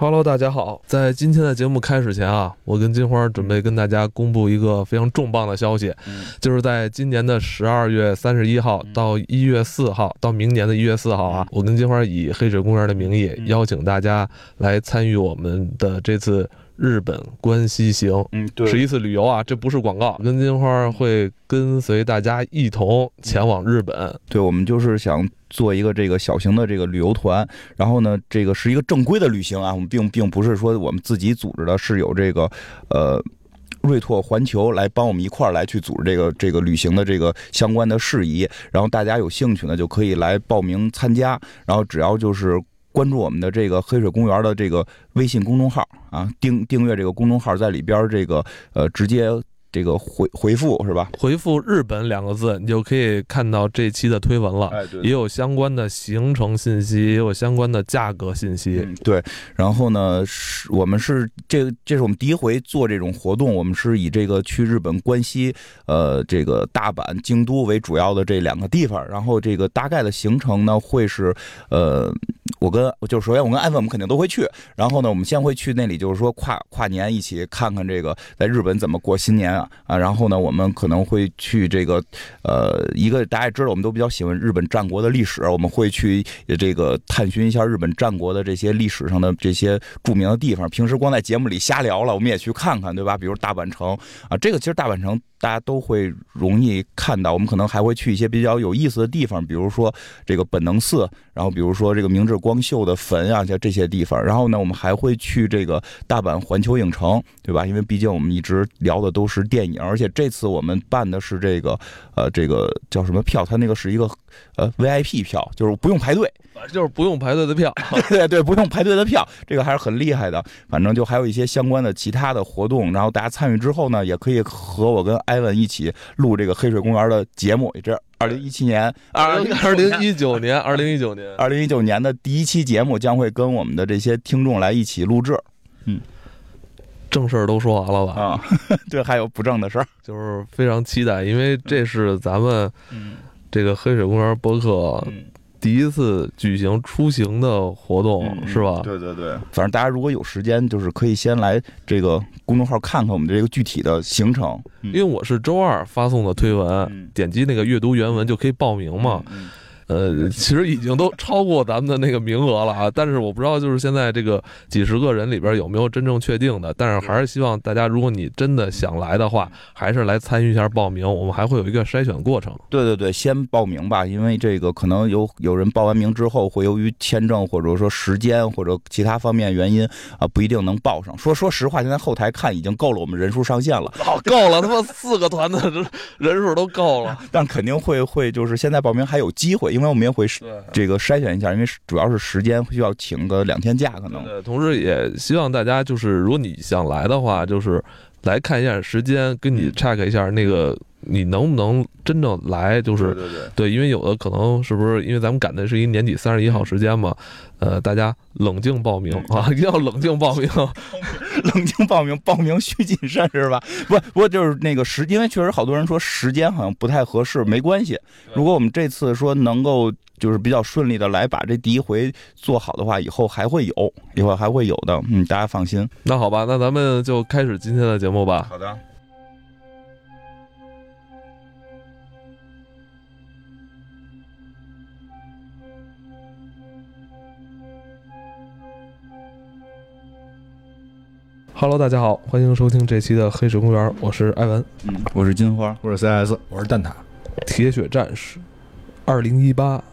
Hello，大家好。在今天的节目开始前啊，我跟金花准备跟大家公布一个非常重磅的消息，就是在今年的十二月三十一号到一月四号，到明年的一月四号啊，我跟金花以黑水公园的名义邀请大家来参与我们的这次日本关西行，嗯，对是一次旅游啊，这不是广告。跟金花会跟随大家一同前往日本，对，我们就是想。做一个这个小型的这个旅游团，然后呢，这个是一个正规的旅行啊，我们并并不是说我们自己组织的，是有这个呃瑞拓环球来帮我们一块儿来去组织这个这个旅行的这个相关的事宜，然后大家有兴趣呢就可以来报名参加，然后只要就是关注我们的这个黑水公园的这个微信公众号啊，订订阅这个公众号，在里边这个呃直接。这个回回复是吧？回复“日本”两个字，你就可以看到这期的推文了。哎，对，也有相关的行程信息，也有相关的价格信息。对，然后呢，是我们是这这是我们第一回做这种活动，我们是以这个去日本关西，呃，这个大阪、京都为主要的这两个地方。然后这个大概的行程呢，会是呃，我跟就是首先我跟艾文我们肯定都会去。然后呢，我们先会去那里，就是说跨跨年一起看看这个在日本怎么过新年。啊，然后呢，我们可能会去这个，呃，一个大家也知道，我们都比较喜欢日本战国的历史，我们会去这个探寻一下日本战国的这些历史上的这些著名的地方。平时光在节目里瞎聊了，我们也去看看，对吧？比如大阪城啊，这个其实大阪城。大家都会容易看到，我们可能还会去一些比较有意思的地方，比如说这个本能寺，然后比如说这个明治光秀的坟啊，像这些地方。然后呢，我们还会去这个大阪环球影城，对吧？因为毕竟我们一直聊的都是电影，而且这次我们办的是这个呃，这个叫什么票？它那个是一个呃 VIP 票，就是不用排队。就是不用排队的票，对对对，不用排队的票，这个还是很厉害的。反正就还有一些相关的其他的活动，然后大家参与之后呢，也可以和我跟艾文一起录这个黑水公园的节目。这二零一七年，二二零一九年，二零一九年，二零一九年的第一期节目将会跟我们的这些听众来一起录制。嗯，正事儿都说完了吧？啊，对，还有不正的事儿，就是非常期待，因为这是咱们这个黑水公园博客。第一次举行出行的活动是吧？对对对，反正大家如果有时间，就是可以先来这个公众号看看我们这个具体的行程。因为我是周二发送的推文，点击那个阅读原文就可以报名嘛。呃，其实已经都超过咱们的那个名额了啊，但是我不知道就是现在这个几十个人里边有没有真正确定的，但是还是希望大家，如果你真的想来的话，还是来参与一下报名，我们还会有一个筛选过程。对对对，先报名吧，因为这个可能有有人报完名之后，会由于签证或者说时间或者其他方面原因啊，不一定能报上。说说实话，现在后台看已经够了我们人数上限了，好 够了，他妈四个团的人数都够了，但肯定会会就是现在报名还有机会。因为我们也会这个筛选一下，因为主要是时间需要请个两天假，可能。对，同时也希望大家就是，如果你想来的话，就是来看一下时间，跟你 check 一下那个你能不能真正来，就是对对对，因为有的可能是不是因为咱们赶的是一年底三十一号时间嘛，呃，大家冷静报名啊，一定要 冷静报名。冷静报名，报名需谨慎，是吧？不，不过就是那个时，因为确实好多人说时间好像不太合适，没关系。如果我们这次说能够就是比较顺利的来把这第一回做好的话，以后还会有，以后还会有的。嗯，大家放心。那好吧，那咱们就开始今天的节目吧。好的。Hello，大家好，欢迎收听这期的黑水公园，我是艾文，嗯，我是金花，我是 CS，我是蛋挞，铁血战士，二零一八，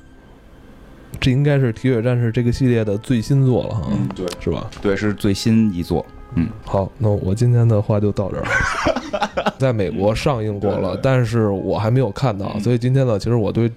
这应该是铁血战士这个系列的最新作了哈，嗯，对，是吧？对，是最新一作，嗯，好，那我今天的话就到这儿，在美国上映过了，但是我还没有看到，所以今天呢，其实我对。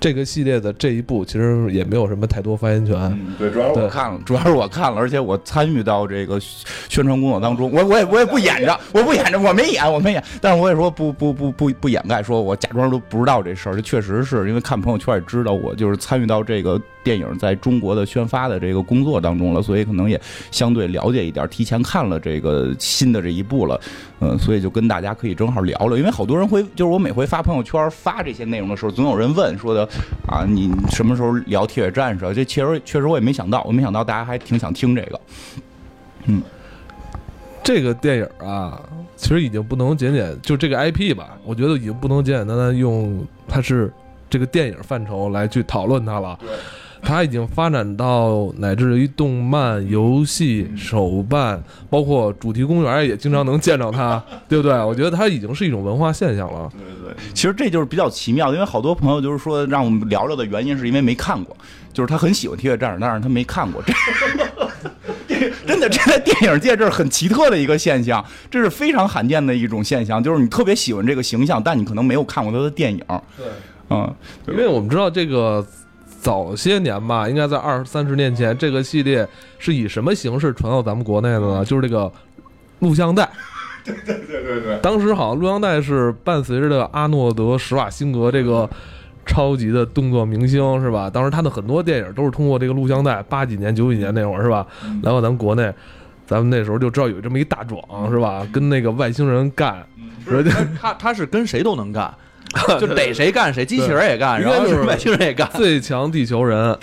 这个系列的这一部其实也没有什么太多发言权。对，主要是我看了，主要是我看了，而且我参与到这个宣传工作当中。我我也我也不演着，我不演着，我没演，我没演。但是我也说不不不不不掩盖，说我假装都不知道这事儿。这确实是因为看朋友圈也知道，我就是参与到这个电影在中国的宣发的这个工作当中了，所以可能也相对了解一点，提前看了这个新的这一部了，嗯，所以就跟大家可以正好聊聊，因为好多人会，就是我每回发朋友圈发这些内容的时候，总有人问说的啊，你什么时候聊铁血战士？这确实确实我也没想到，我没想到大家还挺想听这个，嗯。这个电影啊，其实已经不能简简就这个 IP 吧，我觉得已经不能简简单单用它是这个电影范畴来去讨论它了。它已经发展到乃至于动漫、游戏、手办，包括主题公园也经常能见着它，对不对？我觉得它已经是一种文化现象了。对对对，其实这就是比较奇妙，因为好多朋友就是说让我们聊聊的原因，是因为没看过，就是他很喜欢《铁血战士》，但是他没看过。这真的，这在电影界这是很奇特的一个现象，这是非常罕见的一种现象，就是你特别喜欢这个形象，但你可能没有看过他的电影。对，嗯，因为我们知道这个早些年吧，应该在二三十年前，这个系列是以什么形式传到咱们国内的呢？就是这个录像带。对对对对对。当时好像录像带是伴随着这个阿诺德施瓦辛格这个。超级的动作明星是吧？当时他的很多电影都是通过这个录像带，八几年、九几年那会儿是吧？来到咱们国内，咱们那时候就知道有这么一大壮是吧？跟那个外星人干，他他是跟谁都能干，就逮谁干谁，机器人也干，然后就是外星人也干，最强地球人。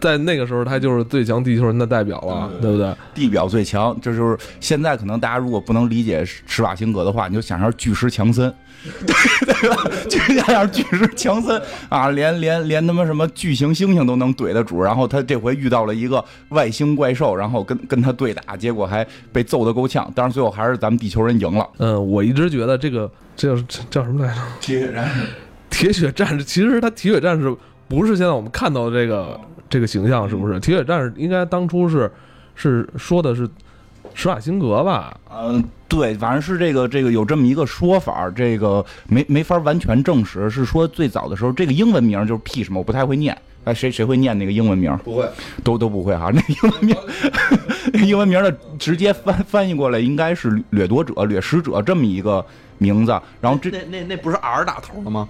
在那个时候，他就是最强地球人的代表了，对不对？地表最强，这就是现在可能大家如果不能理解施瓦辛格的话，你就想象巨石强森。对对吧？就像巨石强森啊，连连连他妈什么巨型猩猩都能怼得住，然后他这回遇到了一个外星怪兽，然后跟跟他对打，结果还被揍得够呛，但是最后还是咱们地球人赢了。嗯，我一直觉得这个这叫叫什么来着？铁血战士。铁血战士，其实他铁血战士不是现在我们看到的这个这个形象，是不是？铁血战士应该当初是是说的是。施瓦辛格吧，嗯，对，反正是这个这个有这么一个说法，这个没没法完全证实，是说最早的时候，这个英文名就是 P 什么，我不太会念，哎，谁谁会念那个英文名？不会，都都不会哈，那英文名，英文名的直接翻翻译过来应该是掠夺者、掠食者这么一个名字，然后这那那那不是 R 打头的吗？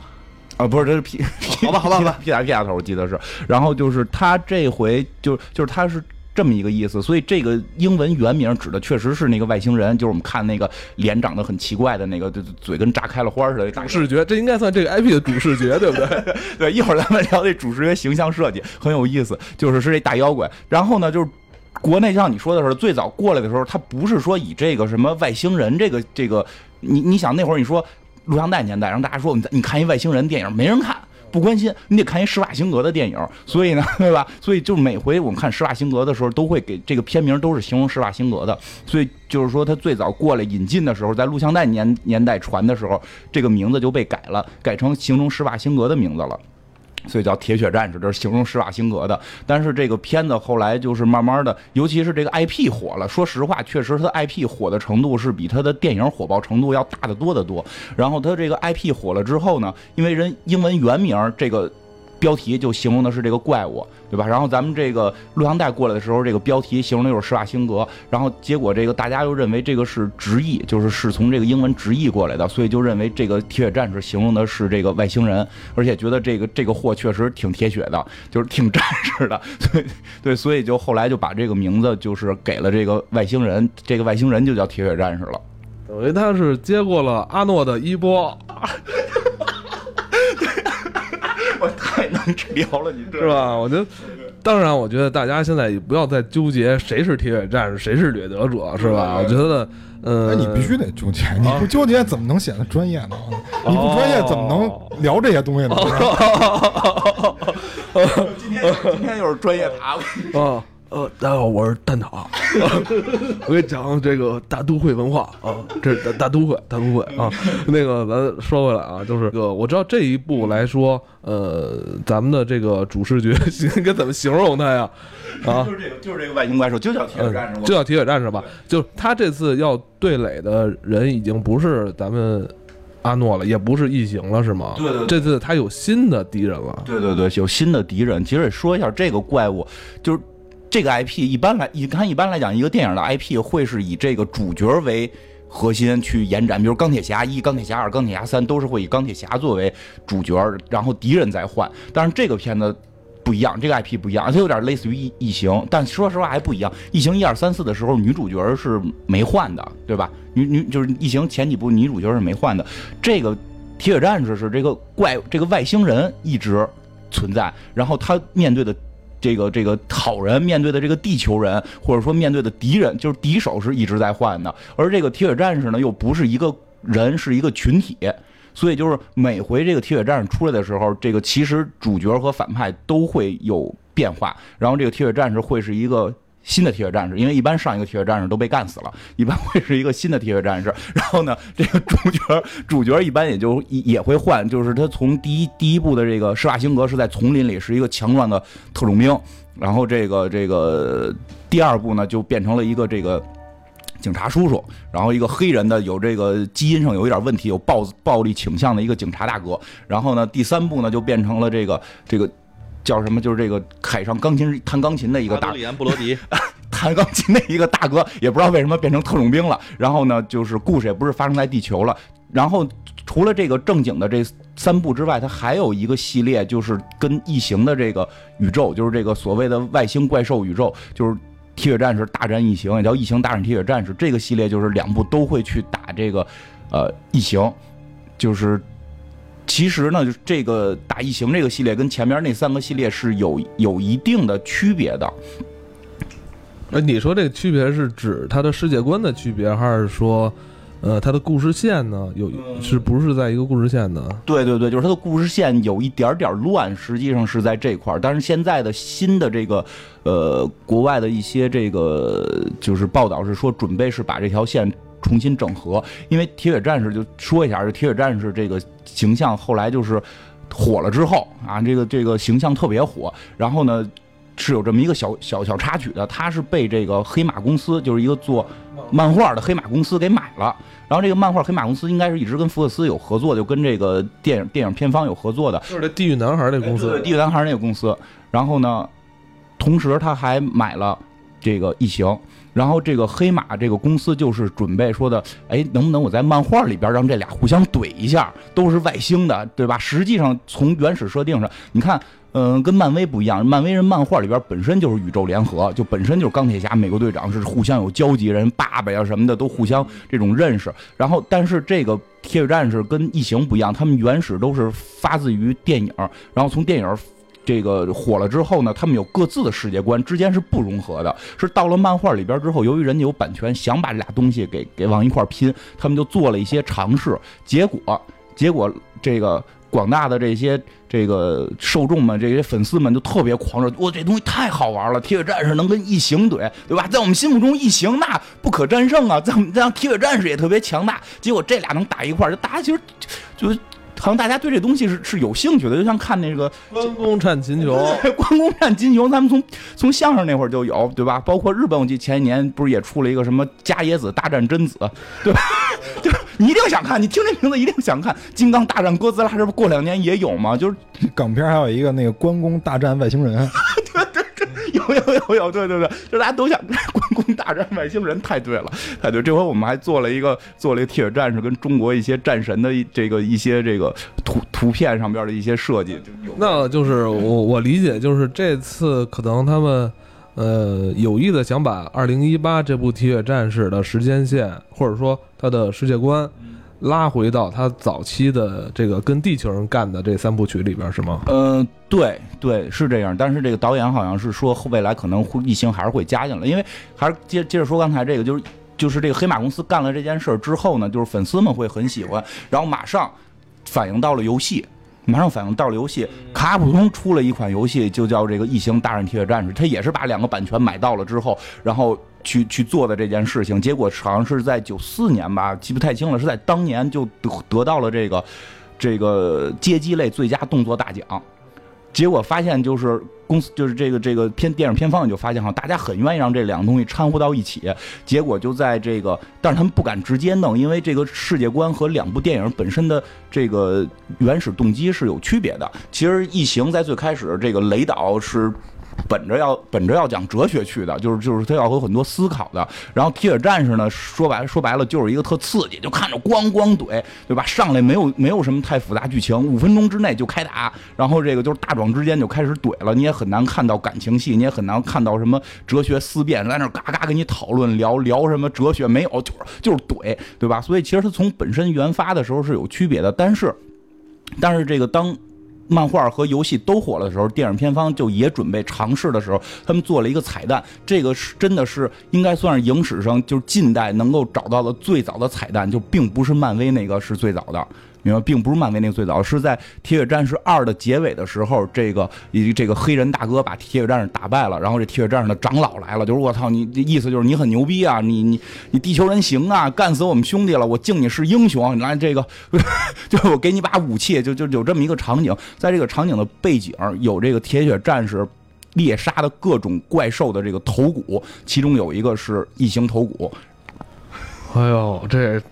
啊，不是，这是 P，好吧好吧好吧，P 打 P 打头，我记得是，然后就是他这回就就是他是。这么一个意思，所以这个英文原名指的确实是那个外星人，就是我们看那个脸长得很奇怪的那个，嘴跟炸开了花似的主视觉，这应该算这个 IP 的主视觉，对不对？对，一会儿咱们聊这主视觉形象设计很有意思，就是是这大妖怪。然后呢，就是国内像你说的是，最早过来的时候，他不是说以这个什么外星人这个这个，你你想那会儿你说录像带年代，让大家说你你看一外星人电影，没人看。不关心，你得看一施瓦辛格的电影，所以呢，对吧？所以就每回我们看施瓦辛格的时候，都会给这个片名都是形容施瓦辛格的。所以就是说，他最早过来引进的时候，在录像带年年代传的时候，这个名字就被改了，改成形容施瓦辛格的名字了。所以叫铁血战士，这是形容施瓦辛格的。但是这个片子后来就是慢慢的，尤其是这个 IP 火了。说实话，确实他 IP 火的程度是比他的电影火爆程度要大得多得多。然后他这个 IP 火了之后呢，因为人英文原名这个。标题就形容的是这个怪物，对吧？然后咱们这个录像带过来的时候，这个标题形容的又是施瓦辛格，然后结果这个大家又认为这个是直译，就是是从这个英文直译过来的，所以就认为这个铁血战士形容的是这个外星人，而且觉得这个这个货确实挺铁血的，就是挺战士的，对对，所以就后来就把这个名字就是给了这个外星人，这个外星人就叫铁血战士了，等于他是接过了阿诺的衣钵。我太能聊了，你是吧？我觉得，当然，我觉得大家现在也不要再纠结谁是铁血战士，谁是掠夺者，是吧？我觉得，呃，你必须得纠结，你不纠结怎么能显得专业呢？你不专业怎么能聊这些东西呢？今天今天又是专业塔啊。呃，大家好，我是蛋挞。我给你讲这个大都会文化啊，这是大大都会，大都会啊。那个，咱说回来啊，就是个我知道这一步来说，呃，咱们的这个主视觉 应该怎么形容它呀？啊，就是这个，就是这个外星怪兽，就叫铁血战士，就叫铁血战士吧。就他这次要对垒的人已经不是咱们阿诺了，也不是异形了，是吗？对对，这次他有新的敌人了。对对对，有新的敌人。其实说一下这个怪物，就是。这个 IP 一般来，你看一般来讲，一个电影的 IP 会是以这个主角为核心去延展，比如钢铁侠一、钢铁侠二、钢铁侠三都是会以钢铁侠作为主角，然后敌人再换。但是这个片子。不一样，这个 IP 不一样，它有点类似于异异形，但说实话还不一样。异形一二三四的时候，女主角是没换的，对吧？女女就是异形前几部女主角是没换的。这个铁血战士是这个怪这个外星人一直存在，然后他面对的这个这个好人，面对的这个地球人，或者说面对的敌人，就是敌手是一直在换的。而这个铁血战士呢，又不是一个人，是一个群体。所以就是每回这个铁血战士出来的时候，这个其实主角和反派都会有变化。然后这个铁血战士会是一个新的铁血战士，因为一般上一个铁血战士都被干死了，一般会是一个新的铁血战士。然后呢，这个主角主角一般也就 也会换，就是他从第一第一部的这个施瓦辛格是在丛林里是一个强壮的特种兵，然后这个这个第二部呢就变成了一个这个。警察叔叔，然后一个黑人的有这个基因上有一点问题，有暴暴力倾向的一个警察大哥。然后呢，第三部呢就变成了这个这个叫什么？就是这个海上钢琴弹钢琴的一个大里安布罗迪，弹钢琴的一个大哥，也不知道为什么变成特种兵了。然后呢，就是故事也不是发生在地球了。然后除了这个正经的这三部之外，它还有一个系列，就是跟异形的这个宇宙，就是这个所谓的外星怪兽宇宙，就是。铁血战士大战异形也叫异形大战铁血战士，这个系列就是两部都会去打这个，呃，异形，就是其实呢，就这个打异形这个系列跟前面那三个系列是有有一定的区别的。那，你说这个区别是指它的世界观的区别，还是说？呃，它的故事线呢，有是不是在一个故事线呢？对对对，就是它的故事线有一点点乱，实际上是在这块儿。但是现在的新的这个，呃，国外的一些这个就是报道是说，准备是把这条线重新整合。因为铁血战士就说一下，这铁血战士这个形象后来就是火了之后啊，这个这个形象特别火。然后呢，是有这么一个小小小插曲的，他是被这个黑马公司，就是一个做。漫画的黑马公司给买了，然后这个漫画黑马公司应该是一直跟福克斯有合作，就跟这个电影电影片方有合作的，就是这地狱男孩那公司，地狱男孩那个公司。然后呢，同时他还买了这个异形，然后这个黑马这个公司就是准备说的，哎，能不能我在漫画里边让这俩互相怼一下，都是外星的，对吧？实际上从原始设定上，你看。嗯，跟漫威不一样，漫威人漫画里边本身就是宇宙联合，就本身就是钢铁侠、美国队长是互相有交集，人爸爸呀什么的都互相这种认识。然后，但是这个铁血战士跟异形不一样，他们原始都是发自于电影，然后从电影这个火了之后呢，他们有各自的世界观，之间是不融合的。是到了漫画里边之后，由于人家有版权，想把这俩东西给给往一块拼，他们就做了一些尝试，结果结果这个。广大的这些这个受众们，这些粉丝们就特别狂热，哇，这东西太好玩了！铁血战士能跟异形怼，对吧？在我们心目中，异形那不可战胜啊！在我们这样，铁血战士也特别强大。结果这俩能打一块，就大家其实就。好像大家对这东西是是有兴趣的，就像看那个关公战秦 琼，关公战秦琼，咱们从从相声那会儿就有，对吧？包括日本，我记得前一年不是也出了一个什么加野子大战贞子，对吧？就你一定想看，你听这名字一定想看。金刚大战哥斯拉，这不过两年也有吗？就是港片还有一个那个关公大战外星人。有有有有，对对对，就大家都想 关公大战外星人，太对了，太对。这回我们还做了一个做了一个铁血战士跟中国一些战神的这个一些这个图图片上边的一些设计。那就是我我理解，就是这次可能他们呃有意的想把二零一八这部铁血战士的时间线，或者说他的世界观。拉回到他早期的这个跟地球人干的这三部曲里边是吗？嗯，对对是这样，但是这个导演好像是说未来可能会异形还是会加进来，因为还是接接着说刚才这个，就是就是这个黑马公司干了这件事之后呢，就是粉丝们会很喜欢，然后马上反映到了游戏，马上反映到了游戏，卡普空出了一款游戏，就叫这个异形大战铁血战士，他也是把两个版权买到了之后，然后。去去做的这件事情，结果好像是在九四年吧，记不太清了，是在当年就得得到了这个这个街机类最佳动作大奖。结果发现就是公司就是这个这个片电影片方就发现哈，大家很愿意让这两个东西掺和到一起。结果就在这个，但是他们不敢直接弄，因为这个世界观和两部电影本身的这个原始动机是有区别的。其实《异形》在最开始这个雷导是。本着要本着要讲哲学去的，就是就是他要有很多思考的。然后铁血战士呢，说白说白了就是一个特刺激，就看着咣咣怼，对吧？上来没有没有什么太复杂剧情，五分钟之内就开打，然后这个就是大壮之间就开始怼了，你也很难看到感情戏，你也很难看到什么哲学思辨，在那嘎嘎跟你讨论聊聊什么哲学没有，就是就是怼，对吧？所以其实它从本身原发的时候是有区别的，但是但是这个当。漫画和游戏都火了的时候，电影片方就也准备尝试的时候，他们做了一个彩蛋。这个是真的是应该算是影史上就是近代能够找到的最早的彩蛋，就并不是漫威那个是最早的。明白，并不是漫威那个最早，是在《铁血战士二》的结尾的时候，这个以这个黑人大哥把铁血战士打败了，然后这铁血战士的长老来了，就是我操你这，意思就是你很牛逼啊，你你你地球人行啊，干死我们兄弟了，我敬你是英雄，你来这个，就我给你把武器，就就有这么一个场景，在这个场景的背景有这个铁血战士猎杀的各种怪兽的这个头骨，其中有一个是异形头骨。哎呦，这。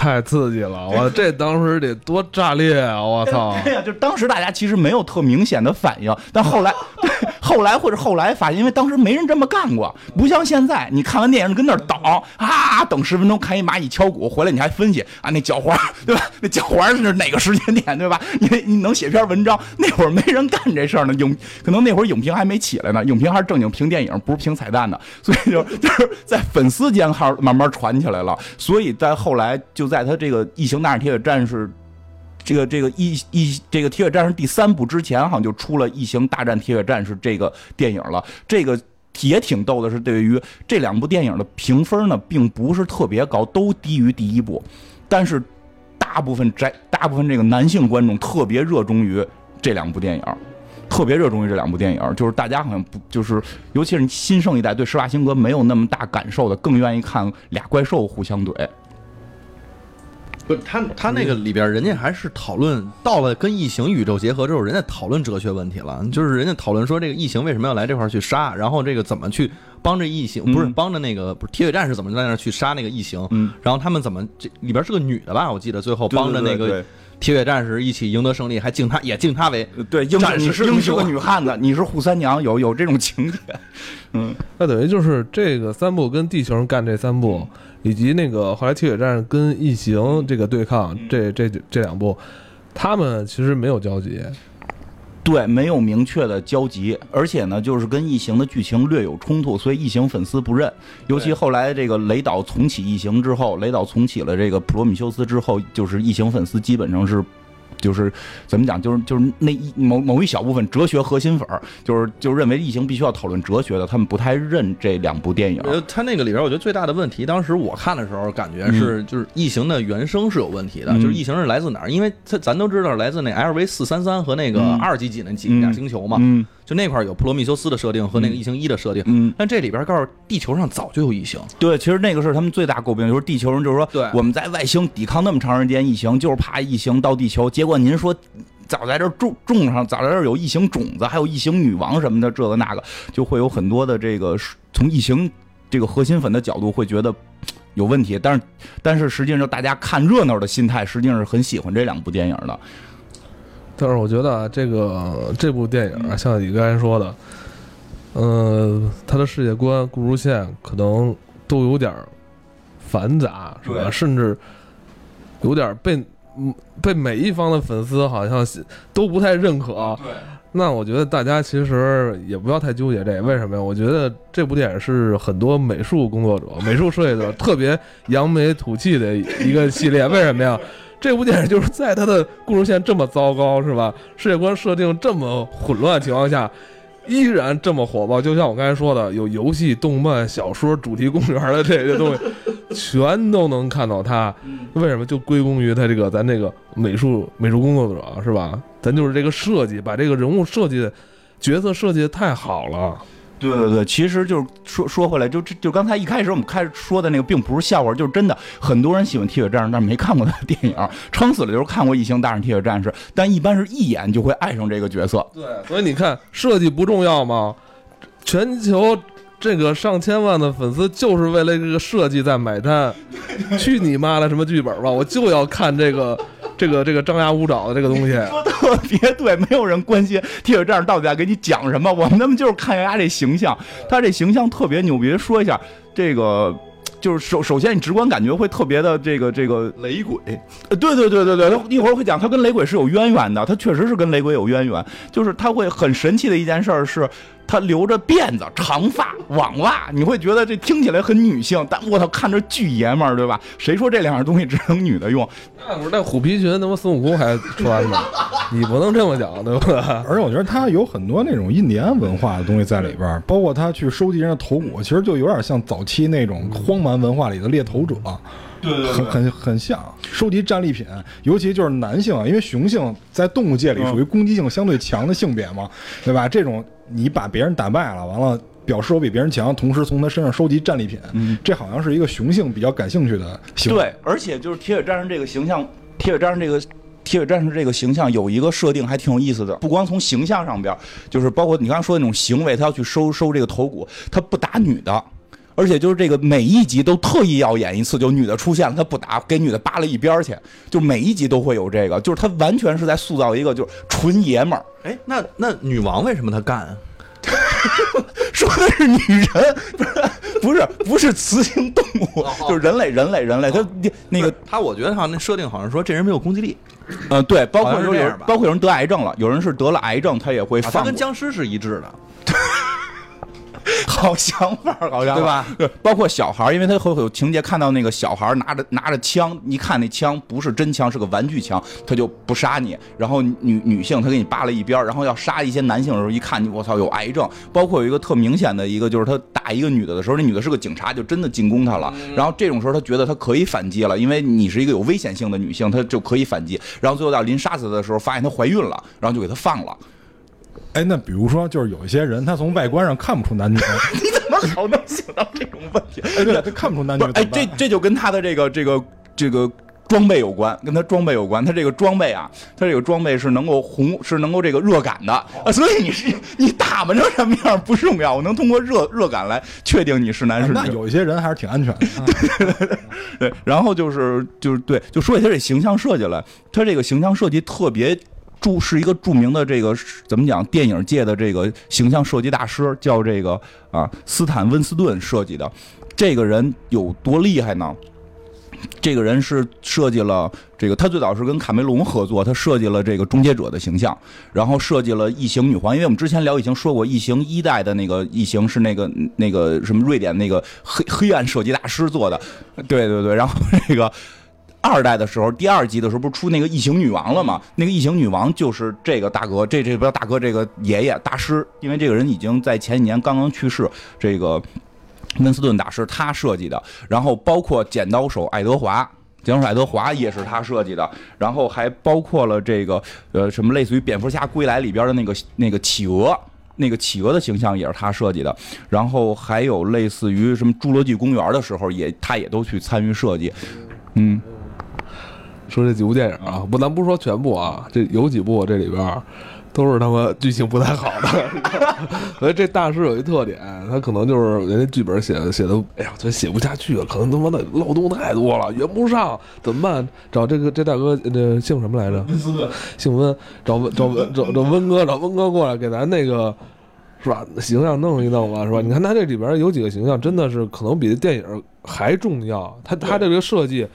太刺激了！我这当时得多炸裂啊！我操！对呀，就当时大家其实没有特明显的反应，但后来，对，后来或者后来发现，因为当时没人这么干过，不像现在，你看完电影跟那儿等啊，等十分钟看一蚂蚁敲鼓，回来你还分析啊，那脚环对吧？那脚环是哪个时间点对吧？你你能写篇文章？那会儿没人干这事儿呢，影可能那会儿影评还没起来呢，影评还是正经评电影，不是评彩蛋的，所以就就是在粉丝间号慢慢传起来了，所以在后来就。在他这个《异形大战铁血战士》这个这个异异这个铁血战士第三部之前，好像就出了《异形大战铁血战士》这个电影了。这个也挺逗的，是对于这两部电影的评分呢，并不是特别高，都低于第一部。但是大部分宅大部分这个男性观众特别热衷于这两部电影，特别热衷于这两部电影。就是大家好像不就是，尤其是新生一代对施瓦辛格没有那么大感受的，更愿意看俩怪兽互相怼。不，他他那个里边，人家还是讨论到了跟异形宇宙结合之后，人家讨论哲学问题了，就是人家讨论说这个异形为什么要来这块去杀，然后这个怎么去帮着异形，不是帮着那个不是铁血战士怎么在那去杀那个异形，然后他们怎么这里边是个女的吧？我记得最后帮着那个铁血战士一起赢得胜利，还敬他也敬他为对战士，英是个女汉子，你是扈三娘，有有这种情节，嗯，那等于就是这个三部跟地球人干这三部。以及那个后来铁血战士跟异形这个对抗，这这这两部，他们其实没有交集，对，没有明确的交集，而且呢，就是跟异形的剧情略有冲突，所以异形粉丝不认。尤其后来这个雷导重启异形之后，雷导重启了这个普罗米修斯之后，就是异形粉丝基本上是。就是怎么讲，就是就是那一某某一小部分哲学核心粉儿，就是就认为异形必须要讨论哲学的，他们不太认这两部电影。他那个里边，我觉得最大的问题，当时我看的时候感觉是，就是异形的原声是有问题的，就是异形是来自哪儿？因为他咱都知道来自那 LV 四三三和那个二几几那几俩星球嘛。就那块有普罗米修斯的设定和那个异形一的设定，嗯，但这里边告诉地球上早就有异形。对，其实那个是他们最大诟病，就是地球人就是说，对，我们在外星抵抗那么长时间异形，就是怕异形到地球。结果您说，早在这种种上，早在这有异形种子，还有异形女王什么的，这个那个，就会有很多的这个从异形这个核心粉的角度会觉得有问题。但是，但是实际上大家看热闹的心态，实际上是很喜欢这两部电影的。但是我觉得啊，这个这部电影啊，像你刚才说的，嗯，他的世界观、故事线可能都有点繁杂，是吧？甚至有点被被每一方的粉丝好像都不太认可。对。那我觉得大家其实也不要太纠结这，为什么呀？我觉得这部电影是很多美术工作者、美术设计者特别扬眉吐气的一个系列。为什么呀？这部电影就是在它的故事线这么糟糕，是吧？世界观设定这么混乱情况下，依然这么火爆。就像我刚才说的，有游戏、动漫、小说、主题公园的这些东西，全都能看到它。为什么？就归功于他这个咱这个美术美术工作者，是吧？咱就是这个设计，把这个人物设计、角色设计的太好了。对对对，其实就是说说回来，就就刚才一开始我们开始说的那个，并不是笑话，就是真的。很多人喜欢铁血战士，但没看过他的电影，撑死了就是看过《异形大战铁血战士》，但一般是一眼就会爱上这个角色。对，所以你看，设计不重要吗？全球这个上千万的粉丝就是为了这个设计在买单。去你妈的什么剧本吧，我就要看这个。这个这个张牙舞爪的这个东西，说特别对，没有人关心铁血战士到底在给你讲什么，我们他妈就是看人家这形象，他这形象特别牛逼。说一下这个。就是首首先，你直观感觉会特别的这个这个雷鬼，呃，对对对对对，他一会儿会讲，他跟雷鬼是有渊源的，他确实是跟雷鬼有渊源。就是他会很神奇的一件事是，他留着辫子、长发、网袜，你会觉得这听起来很女性，但我操，看着巨爷们儿，对吧？谁说这两样东西只能女的用？那不是那虎皮裙，他妈孙悟空还穿呢？你不能这么讲，对吧？而且我觉得他有很多那种印第安文化的东西在里边，包括他去收集人的头骨，其实就有点像早期那种荒蛮文化里的猎头者，对对很很很像收集战利品，尤其就是男性啊，因为雄性在动物界里属于攻击性相对强的性别嘛，对吧？这种你把别人打败了，完了表示我比别人强，同时从他身上收集战利品，这好像是一个雄性比较感兴趣的行为。对，而且就是铁血战士这个形象，铁血战士这个。铁血战士这个形象有一个设定还挺有意思的，不光从形象上边，就是包括你刚才说的那种行为，他要去收收这个头骨，他不打女的，而且就是这个每一集都特意要演一次，就女的出现了，他不打，给女的扒了一边儿去，就每一集都会有这个，就是他完全是在塑造一个就是纯爷们儿。哎，那那女王为什么她干啊？说的是女人，不是不是不是雌性动物，就是人类人类人类，他那个他，我觉得好像那设定好像说这人没有攻击力，嗯对，包括有人包括有人得癌症了，有人是得了癌症，他也会啊她放过。跟僵尸是一致的，好想法，好想法对吧？对，包括小孩，因为他会有情节看到那个小孩拿着拿着枪，一看那枪不是真枪，是个玩具枪，他就不杀你。然后女女性他给你扒了一边儿，然后要杀一些男性的时候，一看你我操有癌症。包括有一个特明显的一个，就是他打一个女的的时候，那女的是个警察，就真的进攻他了。然后这种时候他觉得他可以反击了，因为你是一个有危险性的女性，他就可以反击。然后最后到临杀死他的时候，发现她怀孕了，然后就给她放了。哎，那比如说，就是有一些人，他从外观上看不出男女，你怎么好能想到这种问题？哎，对，他看不出男女哎，这这就跟他的这个这个这个装备有关，跟他装备有关。他这个装备啊，他这个装备是能够红，是能够这个热感的啊。所以你是你打扮成什么样不重要，我能通过热热感来确定你是男是女。那有一些人还是挺安全的。对对，然后就是就是对，就说起他这形象设计来，他这个形象设计特别著是一个著名的这个怎么讲电影界的这个形象设计大师，叫这个啊斯坦温斯顿设计的。这个人有多厉害呢？这个人是设计了这个，他最早是跟卡梅隆合作，他设计了这个终结者的形象，然后设计了异形女皇。因为我们之前聊异形说过，异形一代的那个异形是那个那个什么瑞典那个黑黑暗设计大师做的，对对对，然后这个。二代的时候，第二集的时候不是出那个异形女王了吗？那个异形女王就是这个大哥，这这不大哥，这个爷爷大师，因为这个人已经在前几年刚刚去世。这个温斯顿大师他设计的，然后包括剪刀手爱德华。剪刀手爱德华也是他设计的，然后还包括了这个呃什么类似于蝙蝠侠归来里边的那个那个企鹅，那个企鹅的形象也是他设计的，然后还有类似于什么侏罗纪公园的时候也他也都去参与设计，嗯，说这几部电影啊，不，咱不是说全部啊，这有几部这里边儿都是他妈剧情不太好的。所以这大师有一特点，他可能就是人家剧本写的写的，哎呀，这写不下去了，可能他妈的漏洞太多了，圆不上，怎么办？找这个这大哥，这姓什么来着？姓温，找温找温找找温哥，找温哥过来给咱那个。是吧？形象弄一弄吧，是吧？你看他这里边有几个形象，真的是可能比电影还重要。他他这个设计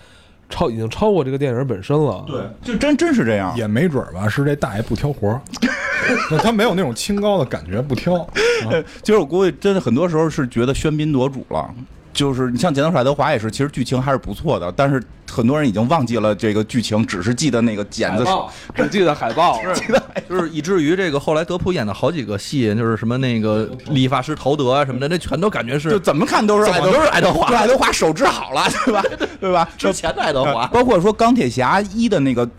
超已经超过这个电影本身了。对，就真真是这样。也没准儿吧，是这大爷不挑活儿，他没有那种清高的感觉，不挑。啊其实我估计真的很多时候是觉得喧宾夺主了。就是你像《剪刀手爱德华》也是，其实剧情还是不错的，但是很多人已经忘记了这个剧情，只是记得那个剪子手。只记得海报，记得 就是以至于这个后来德普演的好几个戏，就是什么那个理发师陶德啊什么的，那全都感觉是就是怎么看都是都是爱德华对爱德华手治好了，对吧？对吧？之前的爱德华。包括说钢铁侠一的那个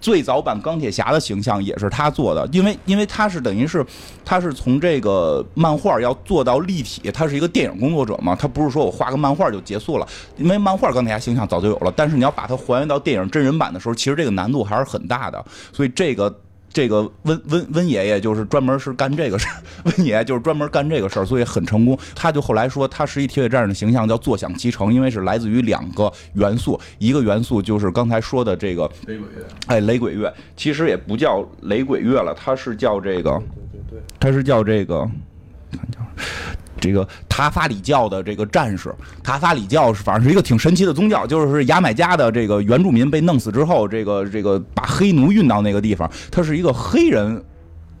最早版钢铁侠的形象也是他做的，因为因为他是等于是他是从这个漫画要做到立体，他是一个电影工作者嘛，他不是说我画个漫画就结束了，因为漫画钢铁侠形象早就有了，但是你要把它还原到电影真人版的时候，其实这个难度还是很大的，所以这个。这个温温温爷爷就是专门是干这个事儿，温爷爷就是专门干这个事儿，所以很成功。他就后来说，他是一铁血战士的形象叫坐享其成，因为是来自于两个元素，一个元素就是刚才说的这个雷鬼乐，哎雷鬼乐，其实也不叫雷鬼乐了，它是叫这个，对对对，它是叫这个，看叫。这个塔法里教的这个战士，塔法里教是反正是一个挺神奇的宗教，就是牙买加的这个原住民被弄死之后，这个这个把黑奴运到那个地方，它是一个黑人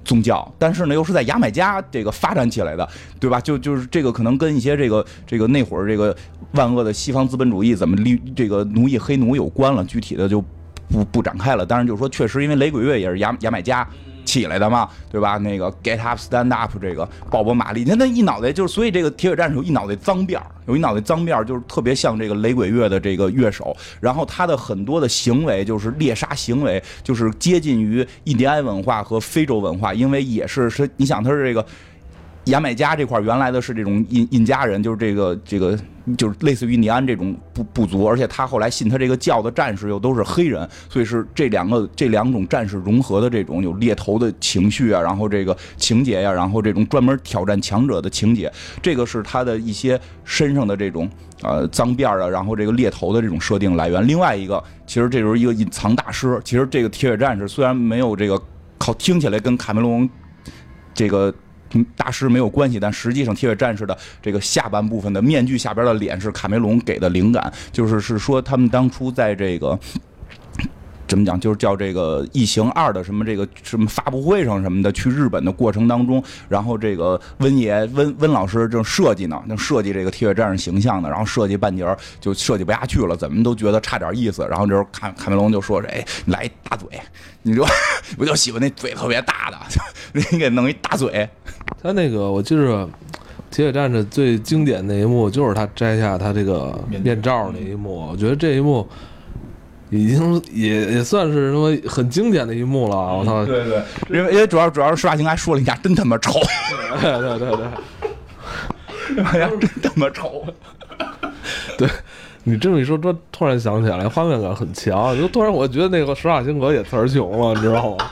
宗教，但是呢又是在牙买加这个发展起来的，对吧？就就是这个可能跟一些这个这个那会儿这个万恶的西方资本主义怎么利这个奴役黑奴有关了，具体的就不不展开了。当然就是说，确实因为雷鬼乐也是牙牙买加。起来的嘛，对吧？那个 Get Up Stand Up 这个鲍勃马利，你看那一脑袋就是，所以这个铁血战士有一脑袋脏辫，有一脑袋脏辫，就是特别像这个雷鬼乐的这个乐手。然后他的很多的行为就是猎杀行为，就是接近于印第安文化和非洲文化，因为也是是，你想他是这个。牙买加这块原来的是这种印印加人，就是这个这个就是类似于尼安这种部部族，而且他后来信他这个教的战士又都是黑人，所以是这两个这两种战士融合的这种有猎头的情绪啊，然后这个情节呀，然后这种专门挑战强者的情节，这个是他的一些身上的这种呃脏辫啊，然后这个猎头的这种设定来源。另外一个，其实这就是一个隐藏大师。其实这个铁血战士虽然没有这个靠听起来跟卡梅隆这个。嗯大师没有关系，但实际上铁血战士的这个下半部分的面具下边的脸是卡梅隆给的灵感，就是是说他们当初在这个怎么讲，就是叫这个《异形二》的什么这个什么发布会上什么的，去日本的过程当中，然后这个温爷温温老师正设计呢，正设计这个铁血战士形象呢，然后设计半截就设计不下去了，怎么都觉得差点意思，然后这时候卡卡梅隆就说：“哎，来大嘴，你就 我就喜欢那嘴特别大的，你 给弄一大嘴。”他那个我记着，铁血战士最经典那一幕就是他摘下他这个面罩那一幕，我觉得这一幕已经也也算是什么很经典的一幕了。我操！对对，因为因为主要主要是施瓦辛还说了一下，真他妈丑！对对对对，哎呀，真他妈丑！对你这么一说，突突然想起来，画面感很强，就突然我觉得那个施瓦辛格也词儿穷了，你知道吗？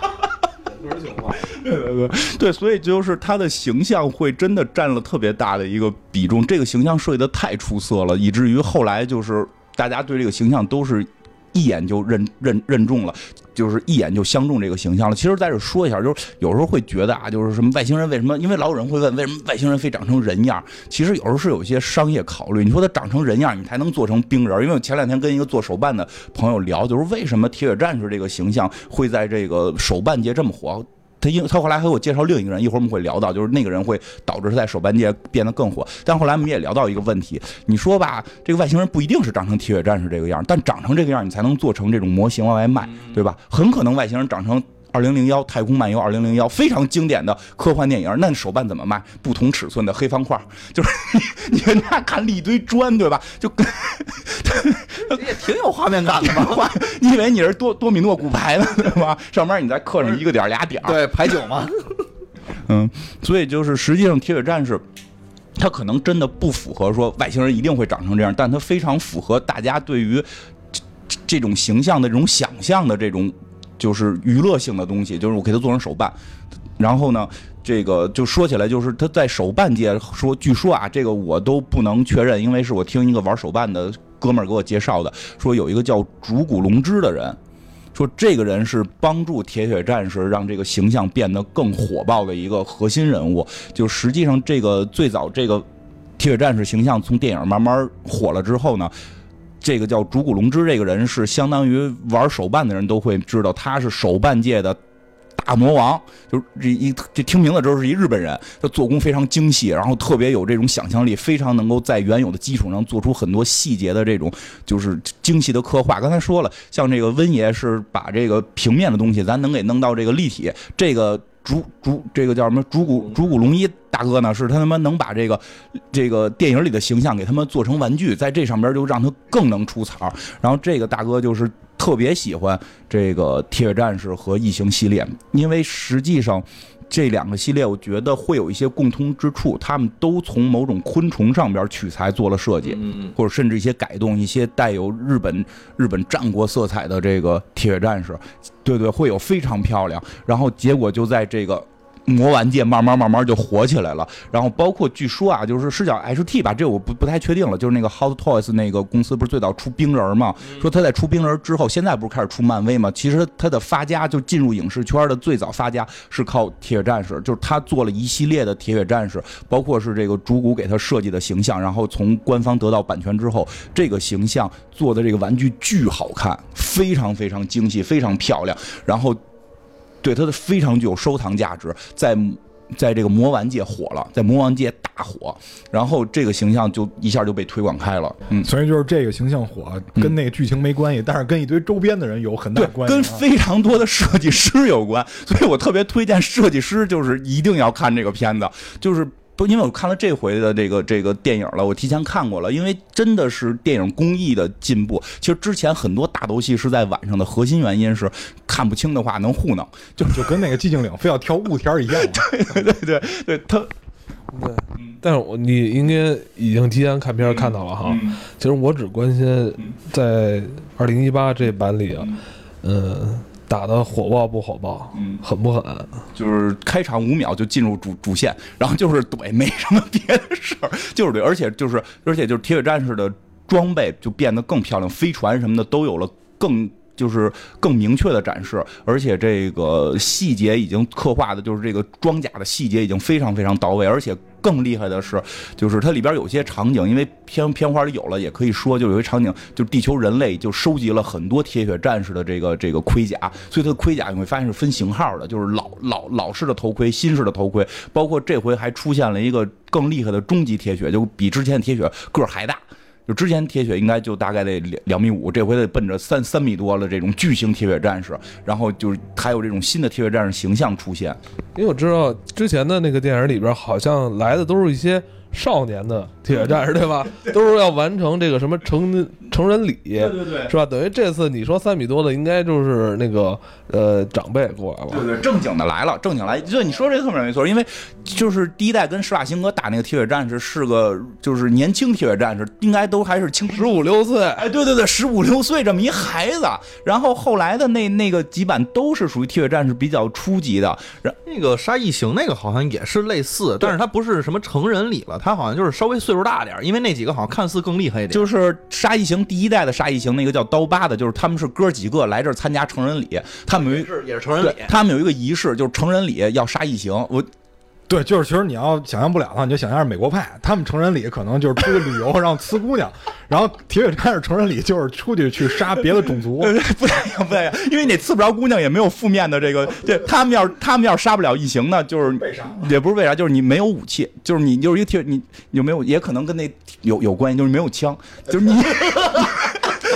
对，所以就是他的形象会真的占了特别大的一个比重。这个形象设计的太出色了，以至于后来就是大家对这个形象都是一眼就认认认中了，就是一眼就相中这个形象了。其实在这说一下，就是有时候会觉得啊，就是什么外星人为什么？因为老有人会问，为什么外星人非长成人样？其实有时候是有一些商业考虑。你说他长成人样，你才能做成冰人。因为我前两天跟一个做手办的朋友聊，就是为什么铁血战士这个形象会在这个手办界这么火？他因他后来还给我介绍另一个人，一会儿我们会聊到，就是那个人会导致他在手办界变得更火。但后来我们也聊到一个问题，你说吧，这个外星人不一定是长成铁血战士这个样，但长成这个样，你才能做成这种模型往外卖，对吧？很可能外星人长成。二零零幺太空漫游二零零幺非常经典的科幻电影，那手办怎么卖？不同尺寸的黑方块，就是你 你那看了一堆砖，对吧？就跟 也挺有画面感的吧？你以为你是多多米诺骨牌呢，对吧？上面你再刻上一个点俩点对，牌九嘛。嗯，所以就是实际上铁血战士，它可能真的不符合说外星人一定会长成这样，但它非常符合大家对于这种形象的这种想象的这种。就是娱乐性的东西，就是我给他做成手办，然后呢，这个就说起来，就是他在手办界说，据说啊，这个我都不能确认，因为是我听一个玩手办的哥们儿给我介绍的，说有一个叫竹谷龙之的人，说这个人是帮助铁血战士让这个形象变得更火爆的一个核心人物。就实际上，这个最早这个铁血战士形象从电影慢慢火了之后呢。这个叫竹谷龙之这个人是相当于玩手办的人都会知道，他是手办界的大魔王，就是这一这听名字之后是一日本人，他做工非常精细，然后特别有这种想象力，非常能够在原有的基础上做出很多细节的这种就是精细的刻画。刚才说了，像这个温爷是把这个平面的东西咱能给弄到这个立体，这个。主主这个叫什么？主骨主骨龙一大哥呢？是他他妈能把这个这个电影里的形象给他们做成玩具，在这上边就让他更能出彩。然后这个大哥就是特别喜欢这个铁血战士和异形系列，因为实际上这两个系列，我觉得会有一些共通之处，他们都从某种昆虫上边取材做了设计，嗯或者甚至一些改动，一些带有日本日本战国色彩的这个铁血战士，对对，会有非常漂亮。然后结果就在这个。魔玩界慢慢慢慢就火起来了，然后包括据说啊，就是是叫 HT 吧，这我不不太确定了。就是那个 Hot Toys 那个公司不是最早出冰人嘛？说他在出冰人之后，现在不是开始出漫威嘛？其实他的发家就进入影视圈的最早发家是靠铁血战士，就是他做了一系列的铁血战士，包括是这个主骨给他设计的形象，然后从官方得到版权之后，这个形象做的这个玩具巨好看，非常非常精细，非常漂亮，然后。对它的非常具有收藏价值，在在这个魔玩界火了，在魔玩界大火，然后这个形象就一下就被推广开了。嗯，所以就是这个形象火，跟那个剧情没关系，但是跟一堆周边的人有很大对，关系、啊。跟非常多的设计师有关，所以我特别推荐设计师，就是一定要看这个片子，就是。不，因为我看了这回的这个这个电影了，我提前看过了。因为真的是电影工艺的进步。其实之前很多打斗戏是在晚上的，核心原因是看不清的话能糊弄，就就跟那个寂静岭非要挑雾天儿一样。对对对对，他对，但是我你应该已经提前看片儿看到了哈。嗯其实我只关心在二零一八这版里啊，嗯，打的火爆不火爆，嗯狠不狠？就是开场五秒就进入主主线，然后就是怼，没什么别的事儿，就是怼，而且就是而且就是铁血战士的装备就变得更漂亮，飞船什么的都有了更。就是更明确的展示，而且这个细节已经刻画的，就是这个装甲的细节已经非常非常到位，而且更厉害的是，就是它里边有些场景，因为片片花里有了，也可以说，就有一场景，就是地球人类就收集了很多铁血战士的这个这个盔甲，所以它的盔甲你会发现是分型号的，就是老老老式的头盔、新式的头盔，包括这回还出现了一个更厉害的终极铁血，就比之前的铁血个儿还大。就之前铁血应该就大概得两两米五，这回得奔着三三米多了这种巨型铁血战士，然后就是还有这种新的铁血战士形象出现。因为我知道之前的那个电影里边，好像来的都是一些少年的铁血战士，对吧？都是要完成这个什么成成人礼，对对对是吧？等于这次你说三米多的，应该就是那个呃长辈过来了。对对，正经的来了，正经来。就，你说这特别没错，因为就是第一代跟施瓦辛格打那个铁血战士是个就是年轻铁血战士，应该都还是青十五六岁，哎，对对对，十五六岁这么一孩子。然后后来的那那个几版都是属于铁血战士比较初级的，然那个杀异形那个好像也是类似，但是他不是什么成人礼了，他好像就是稍微岁数大点，因为那几个好像看似更厉害一点。就是杀异形第一代的杀异形那个叫刀疤的，就是他们是哥几个来这儿参加成人礼，他们有一是也是成人礼，，他们有一个仪式，就是成人礼要杀异形。我对，就是其实你要想象不了的话，你就想象是美国派，他们成人礼可能就是出去旅游，然后呲姑娘，然后铁血战士成人礼就是出去去杀别的种族。不太一样，不太一样，因为你刺不着姑娘，也没有负面的这个。对他们要是他们要是杀不了异形呢，就是为啥？也不是为啥，就是你没有武器，就是你就是一个铁，你有没有？也可能跟那有有关系，就是没有枪，就是你。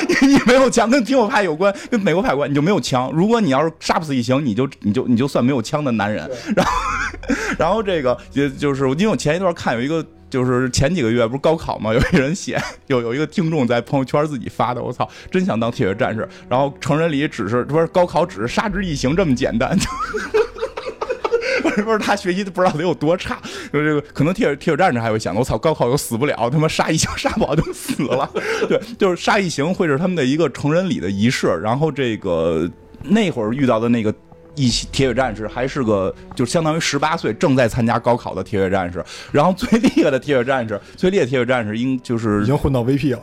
你没有枪，跟苹果派有关，跟美国派有关，你就没有枪。如果你要是杀不死异形，你就你就你就算没有枪的男人。然后，然后这个也就是，因为我前一段看有一个，就是前几个月不是高考嘛，有一人写，有有一个听众在朋友圈自己发的，我操，真想当铁血战士。然后成人礼只是不是高考只是杀之异形这么简单。不是不是，他学习不知道得有多差，就这个可能铁血铁血战士还会想，我操，高考又死不了，他妈杀异形杀不好就死了。对，就是杀异形会是他们的一个成人礼的仪式，然后这个那会儿遇到的那个。一起铁血战士还是个，就相当于十八岁正在参加高考的铁血战士，然后最厉害的铁血战士，最厉害的铁血战士应就是已经混到 VP 了，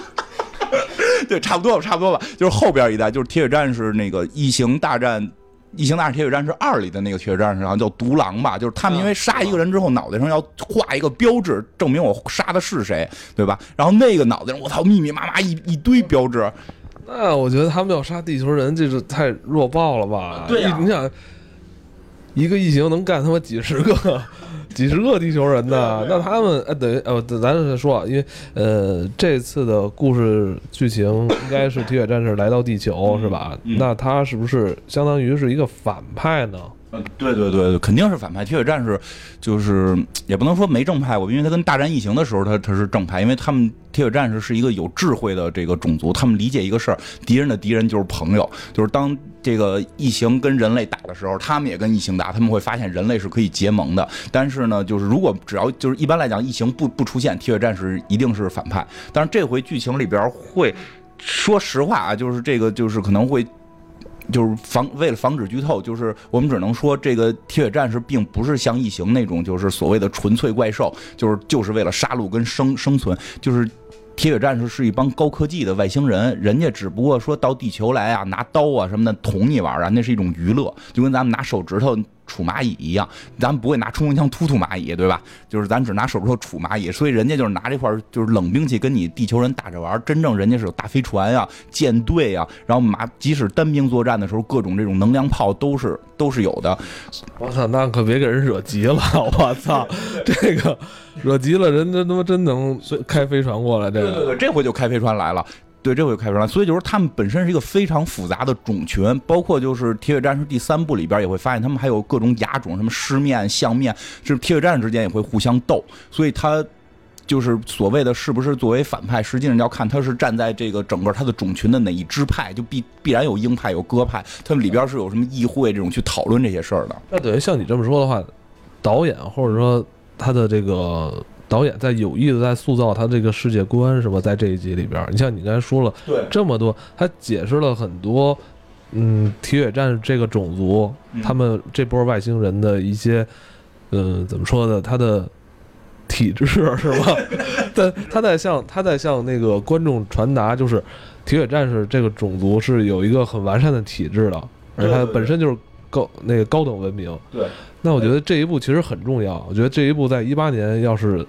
对，差不多吧，差不多吧。就是后边一代，就是铁血战士那个异形大战。异形大战铁血战士二里的那个铁血战士，然后叫独狼吧，就是他们因为杀一个人之后，脑袋上要画一个标志，证明我杀的是谁，对吧？然后那个脑袋上，我操，密密麻麻一一堆标志，那我觉得他们要杀地球人，这是太弱爆了吧？对啊你想，一个异形能干他妈几十个、几十个地球人呢？那他们呃，等于呃，咱再说啊，因为呃，这次的故事剧情应该是铁血战士来到地球，是吧？嗯那他是不是相当于是一个反派呢？呃，对对对对，肯定是反派。铁血战士就是也不能说没正派过，因为他跟大战异形的时候，他他是正派，因为他们铁血战士是一个有智慧的这个种族，他们理解一个事儿，敌人的敌人就是朋友，就是当这个异形跟人类打的时候，他们也跟异形打，他们会发现人类是可以结盟的。但是呢，就是如果只要就是一般来讲，异形不不出现，铁血战士一定是反派。但是这回剧情里边会，说实话啊，就是这个就是可能会。就是防为了防止剧透，就是我们只能说，这个铁血战士并不是像异形那种，就是所谓的纯粹怪兽，就是就是为了杀戮跟生生存。就是铁血战士是一帮高科技的外星人，人家只不过说到地球来啊，拿刀啊什么的捅你玩啊，那是一种娱乐，就跟咱们拿手指头。杵蚂蚁一样，咱们不会拿冲锋枪突突蚂蚁，对吧？就是咱只拿手指头杵蚂蚁，所以人家就是拿这块就是冷兵器跟你地球人打着玩。真正人家是有大飞船呀、舰队呀，然后马即使单兵作战的时候，各种这种能量炮都是都是有的。我操，那可别给人惹急了！我操，这个惹急了，人家他妈真能开飞船过来。这个对对对，这回就开飞船来了。对，这回开出来，所以就是他们本身是一个非常复杂的种群，包括就是《铁血战士》第三部里边也会发现，他们还有各种亚种，什么狮面、象面，是铁血战士之间也会互相斗，所以他就是所谓的是不是作为反派，实际上要看他是站在这个整个他的种群的哪一支派，就必必然有鹰派有鸽派，他们里边是有什么议会这种去讨论这些事儿的。那等于像你这么说的话，导演或者说他的这个。导演在有意的在塑造他这个世界观，是吧？在这一集里边，你像你刚才说了这么多，他解释了很多，嗯，铁血战士这个种族，他们这波外星人的一些，嗯，怎么说呢？他的体质 是吧？但他在向他在向那个观众传达，就是铁血战士这个种族是有一个很完善的体质的，而他本身就是高那个高等文明。对。那我觉得这一步其实很重要。我觉得这一步在一八年要是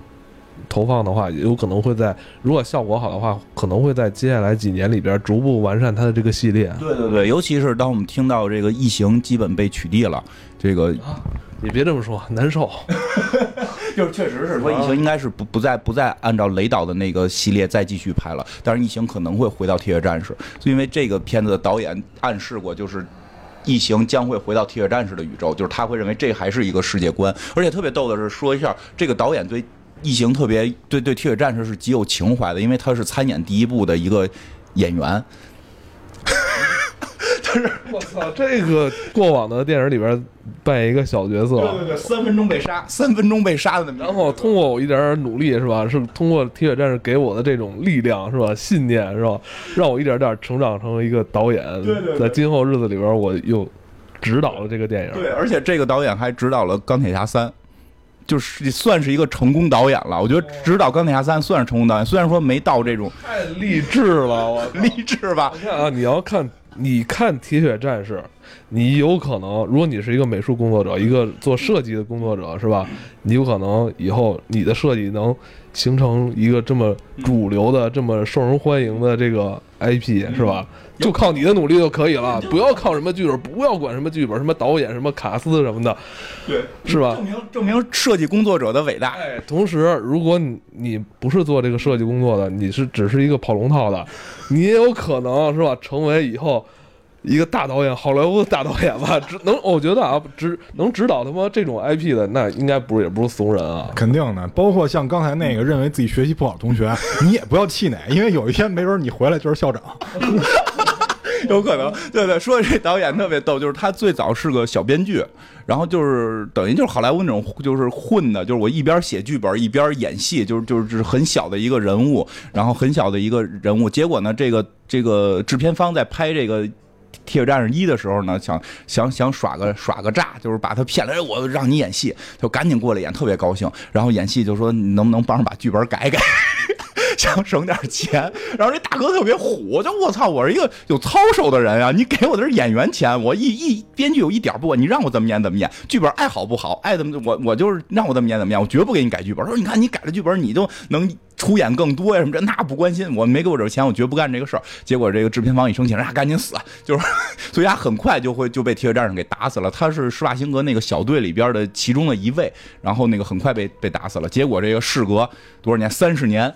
投放的话，有可能会在如果效果好的话，可能会在接下来几年里边逐步完善它的这个系列。对对对，尤其是当我们听到这个异形基本被取缔了，这个你别这么说，难受。就是确实是说异形应该是不不再不再按照雷导的那个系列再继续拍了，但是异形可能会回到铁血战士，因为这个片子的导演暗示过，就是。异形将会回到铁血战士的宇宙，就是他会认为这还是一个世界观，而且特别逗的是，说一下这个导演对异形特别对对铁血战士是极有情怀的，因为他是参演第一部的一个演员。就是我操，这个过往的电影里边扮演一个小角色，对对对，三分钟被杀，三分钟被杀的那么，然后通过我一点点努力是吧？是通过铁血战士给我的这种力量是吧？信念是吧？让我一点点成长成为一个导演。对对，在今后日子里边，我又指导了这个电影。对，而且这个导演还指导了《钢铁侠三》，就是算是一个成功导演了。我觉得指导《钢铁侠三》算是成功导演，虽然说没到这种太励志了，我 励志吧？啊，你要看。你看《铁血战士》，你有可能，如果你是一个美术工作者，一个做设计的工作者，是吧？你有可能以后你的设计能形成一个这么主流的、这么受人欢迎的这个 IP，是吧？就靠你的努力就可以了，不要靠什么剧本，不要管什么剧本、什么导演、什么卡斯什么的，对，是吧？证明证明设计工作者的伟大。哎，同时，如果你你不是做这个设计工作的，你是只是一个跑龙套的，你也有可能是吧？成为以后一个大导演，好莱坞的大导演吧？只能我觉得啊，指能指导他妈这种 IP 的，那应该不是也不是怂人啊。肯定的，包括像刚才那个认为自己学习不好的同学，你也不要气馁，因为有一天没准你回来就是校长。有可能，对对，说这导演特别逗，就是他最早是个小编剧，然后就是等于就是好莱坞那种就是混的，就是我一边写剧本一边演戏，就是就是很小的一个人物，然后很小的一个人物，结果呢，这个这个制片方在拍这个《铁血战士一》的时候呢，想想想耍个耍个诈，就是把他骗来，我让你演戏，就赶紧过来演，特别高兴，然后演戏就说你能不能帮着把剧本改改。想省点钱，然后这大哥特别虎，就我操，我是一个有操守的人啊！你给我的是演员钱，我一一编剧有一点不管，你让我怎么演怎么演，剧本爱好不好，爱怎么我我就是让我怎么演怎么演，我绝不给你改剧本。说你看你改了剧本，你就能出演更多呀什么这那不关心，我没给我这钱，我绝不干这个事儿。结果这个制片方一生气，人家赶紧死，就是所以他很快就会就被铁血战士给打死了。他是施瓦辛格那个小队里边的其中的一位，然后那个很快被被打死了。结果这个事隔多少年，三十年。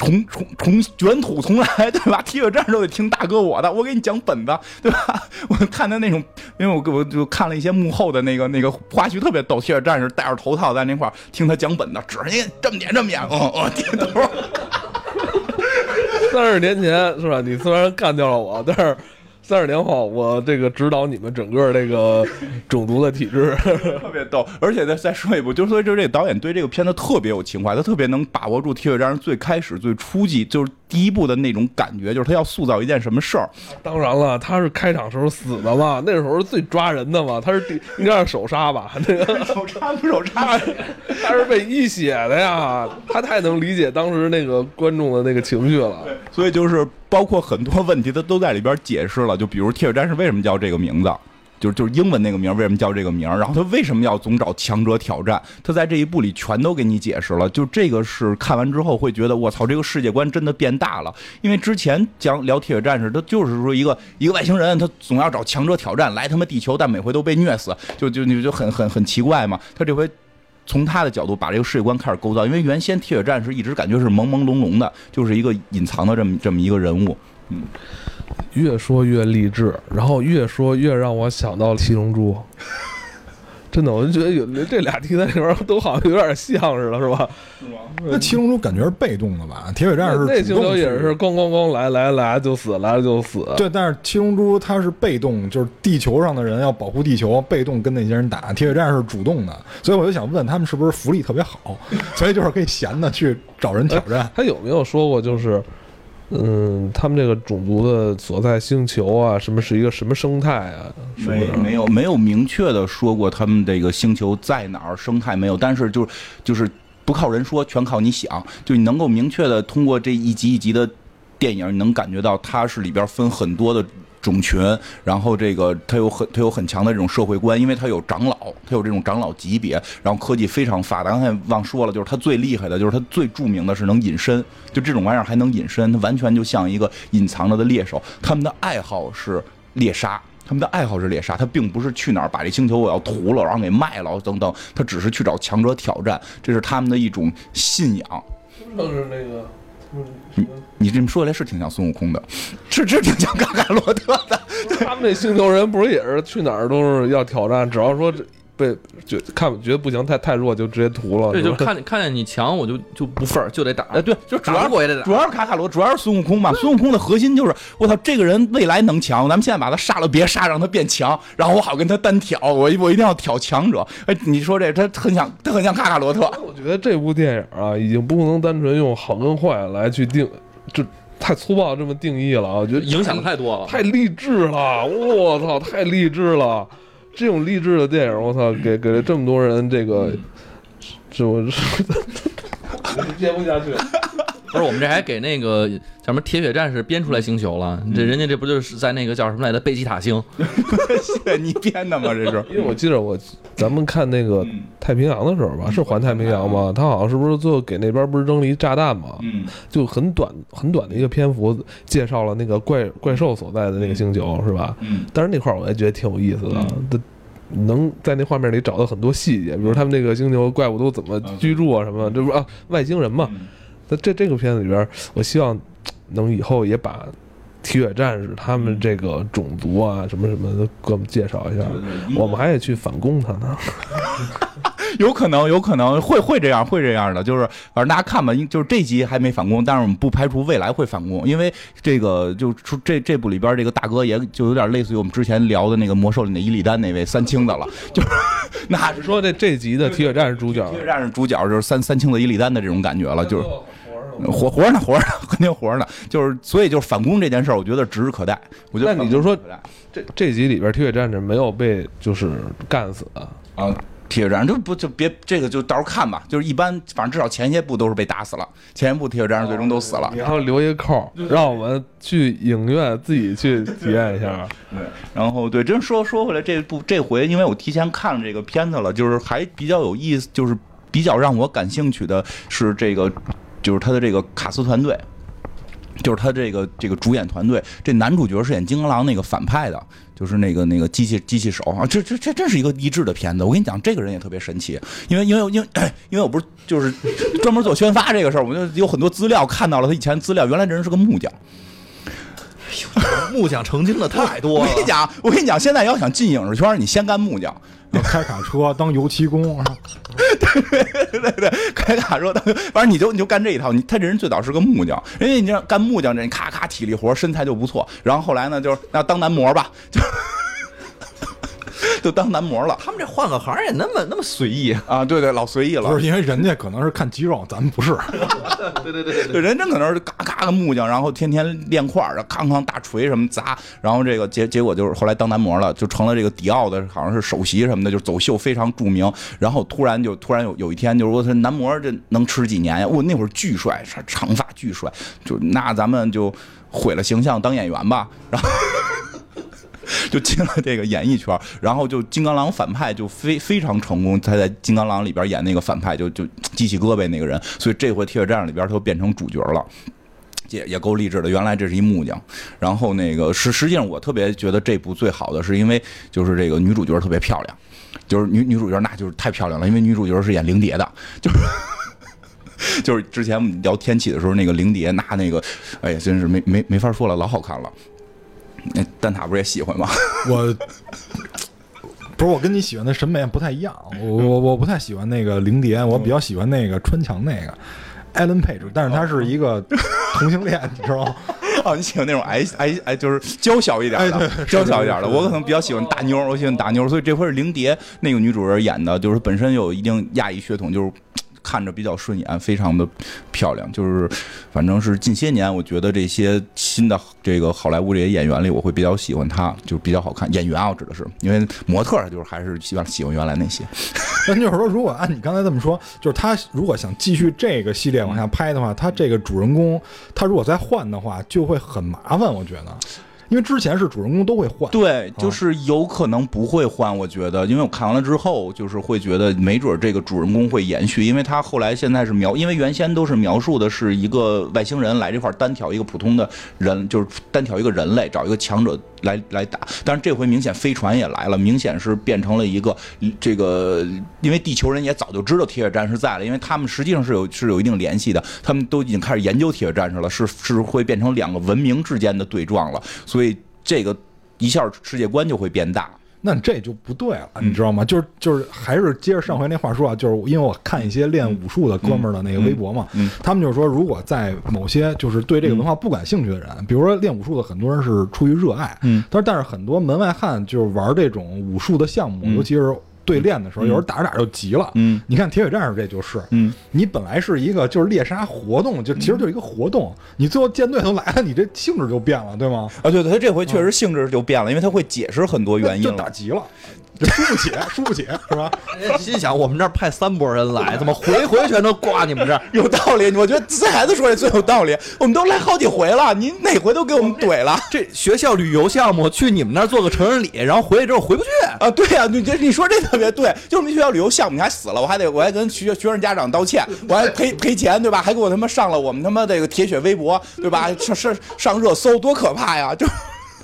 重重重卷土重来，对吧？铁血战士都得听大哥我的，我给你讲本子，对吧？我看他那种，因为我我就看了一些幕后的那个那个花絮，特别逗。铁血战士戴着头套在那块儿听他讲本子，指着你这么点这么点，嗯嗯，点头。三十年前是吧？你虽然干掉了我，但是三十年后我这个指导你们整个这个种族的体制，特别逗。而且再再说一步，就是说，就是这个导演对这个片子特别有情怀，他特别能把握住《铁血战士》最开始、最初级，就是第一部的那种感觉，就是他要塑造一件什么事儿。当然了，他是开场时候死的嘛，那时候最抓人的嘛，他是第应该是首杀吧？那 个手插不手插？他是被一血的呀，他太能理解当时那个观众的那个情绪了。所以就是包括很多问题，他都在里边解释了。就比如铁血战士为什么叫这个名字，就是就是英文那个名为什么叫这个名，然后他为什么要总找强者挑战，他在这一部里全都给你解释了。就这个是看完之后会觉得我操，这个世界观真的变大了。因为之前讲聊铁血战士，他就是说一个一个外星人，他总要找强者挑战来他妈地球，但每回都被虐死，就就你就很很很奇怪嘛。他这回。从他的角度把这个世界观开始构造，因为原先铁血战士一直感觉是朦朦胧胧的，就是一个隐藏的这么这么一个人物。嗯，越说越励志，然后越说越让我想到了七龙珠。真的，我就觉得有这俩题材里边都好像有点像似的，是吧？是吗？那七龙珠感觉是被动的吧？铁血战士那星球也是咣咣咣来来来就死，来了就死。对，但是七龙珠它是被动，就是地球上的人要保护地球，被动跟那些人打。铁血战士是主动的，所以我就想问他们是不是福利特别好，所以就是可以闲的去找人挑战。他有没有说过就是？嗯，他们这个种族的所在星球啊，什么是一个什么生态啊？没没有没有明确的说过他们这个星球在哪儿，生态没有。但是就是就是不靠人说，全靠你想。就你能够明确的通过这一集一集的电影，你能感觉到它是里边分很多的。种群，然后这个它有很它有很强的这种社会观，因为它有长老，它有这种长老级别，然后科技非常发达。刚才忘说了，就是它最厉害的就是它最著名的是能隐身，就这种玩意儿还能隐身，它完全就像一个隐藏着的猎手。他们的爱好是猎杀，他们的爱好是猎杀，他并不是去哪儿把这星球我要屠了，然后给卖了等等，他只是去找强者挑战，这是他们的一种信仰。就是那个。你你这么说来是挺像孙悟空的，是是挺像卡卡罗特的。他们那星球人不是也是去哪儿都是要挑战，只要说。被觉看觉得不行，太太弱就直接屠了。对，就看看见你强，我就就不忿儿，就得打。哎，对，就主要我也得打。主要是卡卡罗，主要是孙悟空嘛。孙悟空的核心就是，我操，这个人未来能强，咱们现在把他杀了，别杀，让他变强，然后我好跟他单挑。我我一定要挑强者。哎，你说这他很像，他很像卡卡罗特。我觉得这部电影啊，已经不能单纯用好跟坏来去定，就太粗暴这么定义了啊！我觉得影响太多了，太励志了。我操，太励志了。这种励志的电影，我操，给给了这么多人这个，这我 接不下去。不是，我们这还给那个叫什么铁血战士编出来星球了？这人家这不就是在那个叫什么来着？贝吉塔星？你编的吗？这是？因为我记得我咱们看那个太平洋的时候吧，是环太平洋吗？他好像是不是最后给那边不是扔了一炸弹吗？嗯，就很短很短的一个篇幅介绍了那个怪怪兽所在的那个星球，是吧？嗯，但是那块儿我也觉得挺有意思的，能在那画面里找到很多细节，比如他们那个星球怪物都怎么居住啊什么，这不啊外星人嘛。那这这个片子里边，我希望能以后也把铁血战士他们这个种族啊什么什么的给我们介绍一下，我们还得去反攻他呢。有可能，有可能会会这样，会这样的，就是反正大家看吧，就是这集还没反攻，但是我们不排除未来会反攻，因为这个就出这这部里边这个大哥也就有点类似于我们之前聊的那个魔兽里的伊利丹那位三清的了，就是 那是说这这集的铁血战士主角，铁血战士主角就是三三清的伊利丹的这种感觉了，就是。活活着呢，活着呢，肯定活着呢。就是，所以就是反攻这件事儿，我觉得指日可待。我觉得那你就说，这这集里边铁血战士没有被就是干死啊？铁血战士就不就别这个就到时候看吧。就是一般，反正至少前些部都是被打死了。前一部铁血战士最终都死了。然后留一个扣，让我们去影院自己去体验一下。对，然后对，真说说回来，这部这回因为我提前看了这个片子了，就是还比较有意思，就是比较让我感兴趣的是这个。就是他的这个卡斯团队，就是他这个这个主演团队，这男主角是演金刚狼那个反派的，就是那个那个机器机器手啊，这这这真是一个励志的片子。我跟你讲，这个人也特别神奇，因为因为因为 因为我不是就是专门做宣发这个事儿，我就有很多资料看到了他以前资料，原来这人是个木匠。木匠成精的太多了。我跟你讲，我跟你讲，现在要想进影视圈，你先干木匠，要开卡车当油漆工，对对对，开卡车当，反正你就你就干这一套。你他这人最早是个木匠，人家你这干木匠，这人咔咔体力活，身材就不错。然后后来呢，就是那当男模吧，就 就当男模了。他们这换个行也那么那么随意啊？对对，老随意了。不是因为人家可能是看肌肉，咱们不是。对对对对，人真可能是嘎嘎的木匠，然后天天练块儿，康康大锤什么砸，然后这个结结果就是后来当男模了，就成了这个迪奥的好像是首席什么的，就走秀非常著名。然后突然就突然有有一天，就是说他男模这能吃几年呀？我那会儿巨帅，长发巨帅，就那咱们就毁了形象当演员吧，然后。就进了这个演艺圈，然后就金刚狼反派就非非常成功。他在金刚狼里边演那个反派，就就机器胳膊那个人，所以这回铁血战士里边他就变成主角了，也也够励志的。原来这是一木匠，然后那个实实际上我特别觉得这部最好的是因为就是这个女主角特别漂亮，就是女女主角那就是太漂亮了，因为女主角是演灵蝶的，就是 就是之前我们聊天气的时候那个灵蝶那那个，哎呀真是没没没法说了，老好看了。那蛋挞不是也喜欢吗？我不是我跟你喜欢的审美不太一样，我我我不太喜欢那个灵蝶，我比较喜欢那个穿墙那个艾伦佩 e 但是他是一个同性恋，你知道吗？哦，你喜欢那种矮矮矮，就是娇小一点的，娇小一点的。我可能比较喜欢大妞，我喜欢大妞，所以这回是灵蝶那个女主人演的，就是本身有一定亚裔血统，就是。看着比较顺眼，非常的漂亮，就是反正是近些年，我觉得这些新的这个好莱坞这些演员里，我会比较喜欢他，就比较好看。演员啊，我指的是，因为模特就是还是希望喜欢原来那些。那就是说，如果按你刚才这么说，就是他如果想继续这个系列往下拍的话，他这个主人公他如果再换的话，就会很麻烦，我觉得。因为之前是主人公都会换，对，就是有可能不会换。我觉得，因为我看完了之后，就是会觉得没准这个主人公会延续，因为他后来现在是描，因为原先都是描述的是一个外星人来这块单挑一个普通的人，就是单挑一个人类，找一个强者来来打。但是这回明显飞船也来了，明显是变成了一个这个，因为地球人也早就知道铁血战士在了，因为他们实际上是有是有一定联系的，他们都已经开始研究铁血战士了，是是会变成两个文明之间的对撞了，所以。这个一下世界观就会变大，那这就不对了，你知道吗？就是就是还是接着上回那话说啊，就是因为我看一些练武术的哥们儿的那个微博嘛，他们就是说，如果在某些就是对这个文化不感兴趣的人，比如说练武术的很多人是出于热爱，嗯，但是但是很多门外汉就是玩这种武术的项目，尤其是。对练的时候，有时候打着打着就急了。嗯，你看铁血战士这就是，嗯，你本来是一个就是猎杀活动，就其实就是一个活动，你最后舰队都来了，你这性质就变了，对吗？啊，对对，他这回确实性质就变了，因为他会解释很多原因，就打急了。输不起，输不起，是吧？心想我们这儿派三拨人来，怎么回回全都挂你们这儿？有道理，我觉得这孩子说的最有道理。我们都来好几回了，您哪回都给我们怼了。这学校旅游项目去你们那儿做个成人礼，然后回来之后回不去啊？对呀，你这你说这特别对。就是我们学校旅游项目，你还死了，我还得我还跟学学生家长道歉，我还赔赔钱，对吧？还给我他妈上了我们他妈这个铁血微博，对吧？上上上热搜，多可怕呀！就。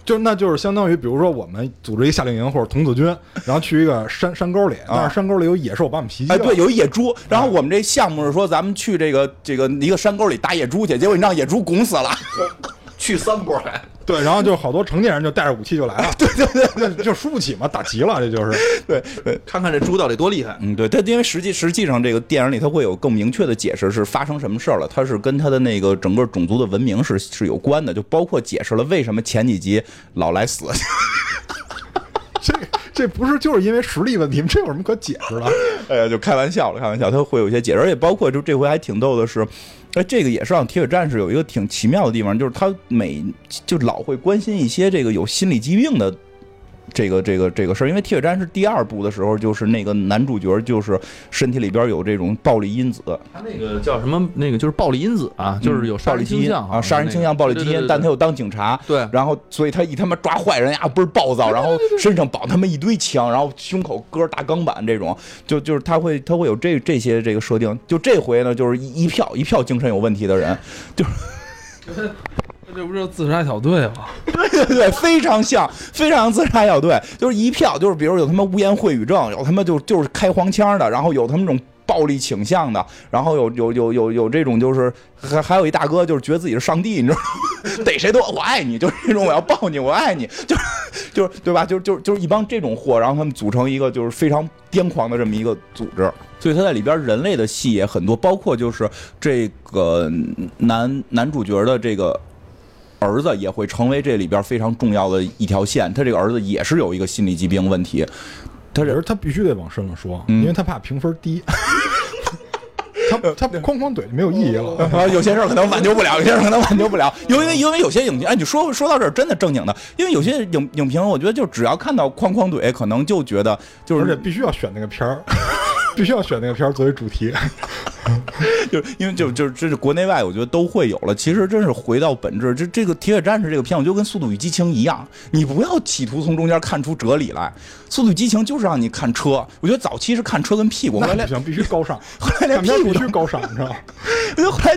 就那就是相当于，比如说我们组织一个夏令营或者童子军，然后去一个山山沟里，但是山沟里有野兽把我们袭击。哎，对，有野猪。然后我们这项目是说，咱们去这个这个一个山沟里打野猪去，结果你让野猪拱死了。去三波还对，然后就好多成年人就带着武器就来了。对 对对，对就输不起嘛，打急了，这就是。对对，看看这猪到底多厉害。嗯，对，他因为实际实际上这个电影里它会有更明确的解释是发生什么事儿了，它是跟它的那个整个种族的文明是是有关的，就包括解释了为什么前几集老来死。这这不是就是因为实力问题吗？这有什么可解释的？哎呀，就开玩笑了，开玩笑，他会有一些解释，而且包括就这回还挺逗的是。那这个也是让铁血战士有一个挺奇妙的地方，就是他每就老会关心一些这个有心理疾病的。这个这个这个事儿，因为《铁血战士》第二部的时候，就是那个男主角就是身体里边有这种暴力因子。他那个叫什么？那个就是暴力因子啊，就是有暴力倾向啊，杀人倾向、暴力基因。但他又当警察，对，然后所以他一他妈抓坏人呀，倍儿暴躁，然后身上绑他妈一堆枪，然后胸口搁大钢板，这种就就是他会他会有这这些这个设定。就这回呢，就是一票一票精神有问题的人，就是。这不是自杀小队吗？对 对对，非常像，非常像自杀小队，就是一票，就是比如有他妈污言秽语症，有他妈就就是开黄腔的，然后有他们这种暴力倾向的，然后有有有有有这种就是还还有一大哥就是觉得自己是上帝，你知道吗？逮谁都我爱你，就是那种我要抱你，我爱你，就是就是对吧？就是就是就是一帮这种货，然后他们组成一个就是非常癫狂的这么一个组织。所以他在里边人类的戏也很多，包括就是这个男男主角的这个儿子也会成为这里边非常重要的一条线。他这个儿子也是有一个心理疾病问题，他是可是他必须得往深了说，嗯因为他怕评分低。他他哐哐怼就没有意义了。啊，有些事儿可能挽救不了，有些事儿可能挽救不了，因为因为有些影评，哎，你说说到这儿真的正经的，因为有些影影评，我觉得就只要看到哐哐怼，可能就觉得就是而且必须要选那个片儿，必须要选那个片儿作为主题。就是因为就就这是国内外，我觉得都会有了。其实真是回到本质，这这个《铁血战士》这个片，我就跟《速度与激情》一样，你不要企图从中间看出哲理来。《速度与激情》就是让你看车，我觉得早期是看车跟屁股，后来必须高尚，后来连屁股都必须高尚，你知道吗？我觉得后来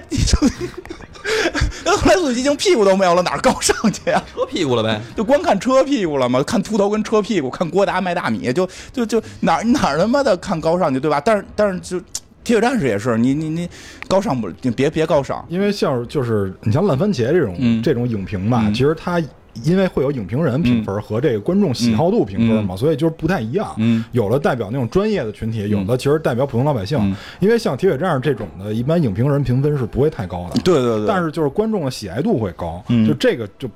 后来《速度与激情》屁股都没有了，哪儿高尚去呀、车屁股了呗。就光看车屁股了嘛？看秃头跟车屁股，看郭达卖大米，就就就哪儿哪儿他妈的看高尚去，对吧？但是但是就铁血战士也是，你你你高尚不，你别别高尚，因为像就是你像烂番茄这种、嗯。这种影评吧，嗯。其实它因为会有影评人评分和这个观众喜好度评分嘛，所以就是不太一样。嗯有的代表那种专业的群体，有的其实代表普通老百姓。嗯因为像铁血战士这种的，一般影评人评分是不会太高的。对对对，但是就是观众的喜爱度会高，嗯就这个就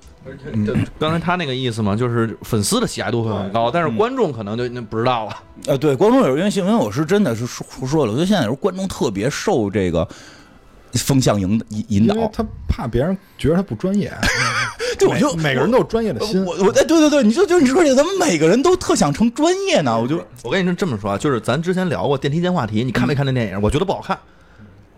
就刚才他那个意思嘛，就是粉丝的喜爱度会很高，但是观众可能就那不知道了。呃对观众有因为新闻我是真的是说说了，我觉得现在有时候观众特别受这个风向引引引导，他怕别人觉得他不专业。对我就每每个人都有专业的心。我我哎对对对，你就就你说这个，咱们每个人都特想成专业呢，我就我跟你说这么说啊，就是咱之前聊过电梯间话题，你看没看那电影？我觉得不好看。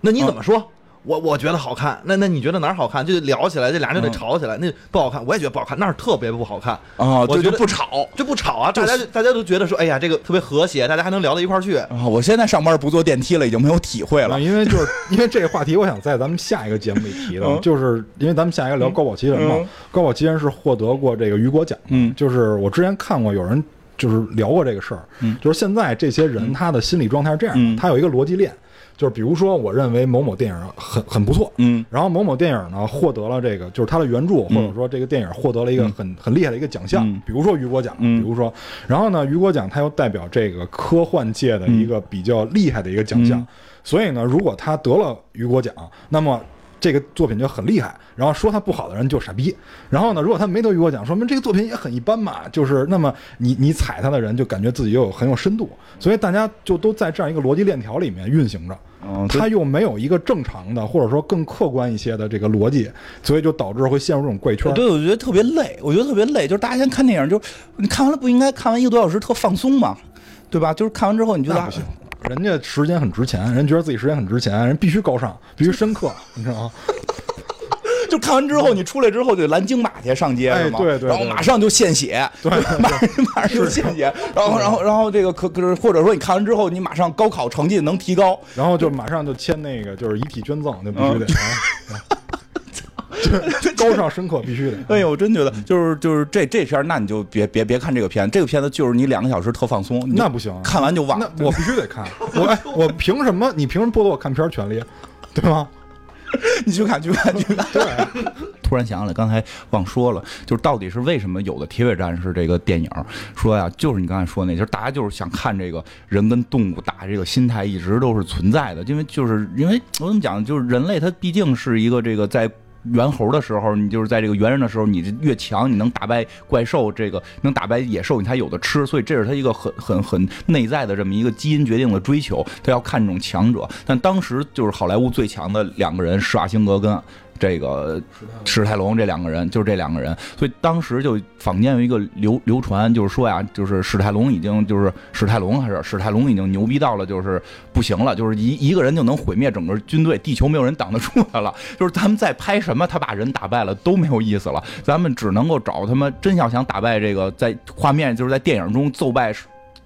那你怎么说？我我觉得好看，那那你觉得哪儿好看？就得聊起来，这俩人就得吵起来。那不好看，我也觉得不好看，那儿特别不好看。啊，我觉得不吵。就不吵啊，大家大家都觉得说，哎呀，这个特别和谐，大家还能聊到一块儿去。啊，我现在上班不坐电梯了，已经没有体会了啊，。因为就是因为这个话题，我想在咱们下一个节目里提的，嗯就是因为咱们下一个聊高保奇人嘛嗯，高保奇人是获得过这个雨果奖，嗯就是我之前看过有人就是聊过这个事儿，嗯就是现在这些人他的心理状态是这样嗯的，他有一个逻辑链，就是比如说我认为某某电影很很不错，嗯。然后某某电影呢获得了这个，就是它的原著，或者说这个电影获得了一个很很厉害的一个奖项嗯，比如说雨果奖，嗯。比如说，然后呢，雨果奖它又代表这个科幻界的一个比较厉害的一个奖项嗯，所以呢，如果他得了雨果奖，那么。这个作品就很厉害，然后说他不好的人就傻逼。然后呢，如果他没得雨果奖，说明这个作品也很一般嘛。就是那么你你踩他的人就感觉自己又有很有深度，所以大家就都在这样一个逻辑链条里面运行着。嗯，他又没有一个正常的，或者说更客观一些的这个逻辑，所以就导致会陷入这种怪圈。对，我觉得特别累，我觉得特别累。就是大家先看电影，就你看完了不应该看完一个多小时特放松嘛，对吧？就是看完之后你觉得那不行，人家时间很值钱，人觉得自己时间很值钱，人必须高尚，必须深刻，你知道吗？就看完之后，你出来之后就蓝鲸马去上街哎是吗？对对对然后马上就献血，对，马上马上就献血，然后然后然后这个可可是或者说你看完之后，你马上高考成绩能提高，然后就马上就签那个就是遗体捐赠，就必须得 高尚深刻必须得。哎呦，我真觉得就是就是这这片，那你就别别别看这个片，这个片子就是你两个小时特放松，那不行，看完就忘那。我必须得看。我哎，我凭什么？你凭什么剥夺我看片儿权利？对吗？你去看，去看，去看。对，突然想起来，刚才忘说了，就是到底是为什么有的《铁血战士》这个电影说呀，就是你刚才说那，就是大家就是想看这个人跟动物打这个心态一直都是存在的，因为就是因为我怎么讲，就是人类它毕竟是一个这个在。猿猴的时候，你就是在这个猿人的时候，你越强，你能打败怪兽，这个能打败野兽，你才有的吃。所以这是他一个很很很内在的这么一个基因决定的追求，他要看这种强者。但当时就是好莱坞最强的两个人，施瓦辛格跟这个史泰龙这两个人，就是这两个人，所以当时就坊间有一个流流传，就是说呀，就是史泰龙已经就是史泰龙还是史泰龙已经牛逼到了，就是不行了，就是一一个人就能毁灭整个军队，地球没有人挡得住他了。就是咱们再拍什么，他把人打败了都没有意思了，咱们只能够找他们真要想打败这个在画面就是在电影中奏败。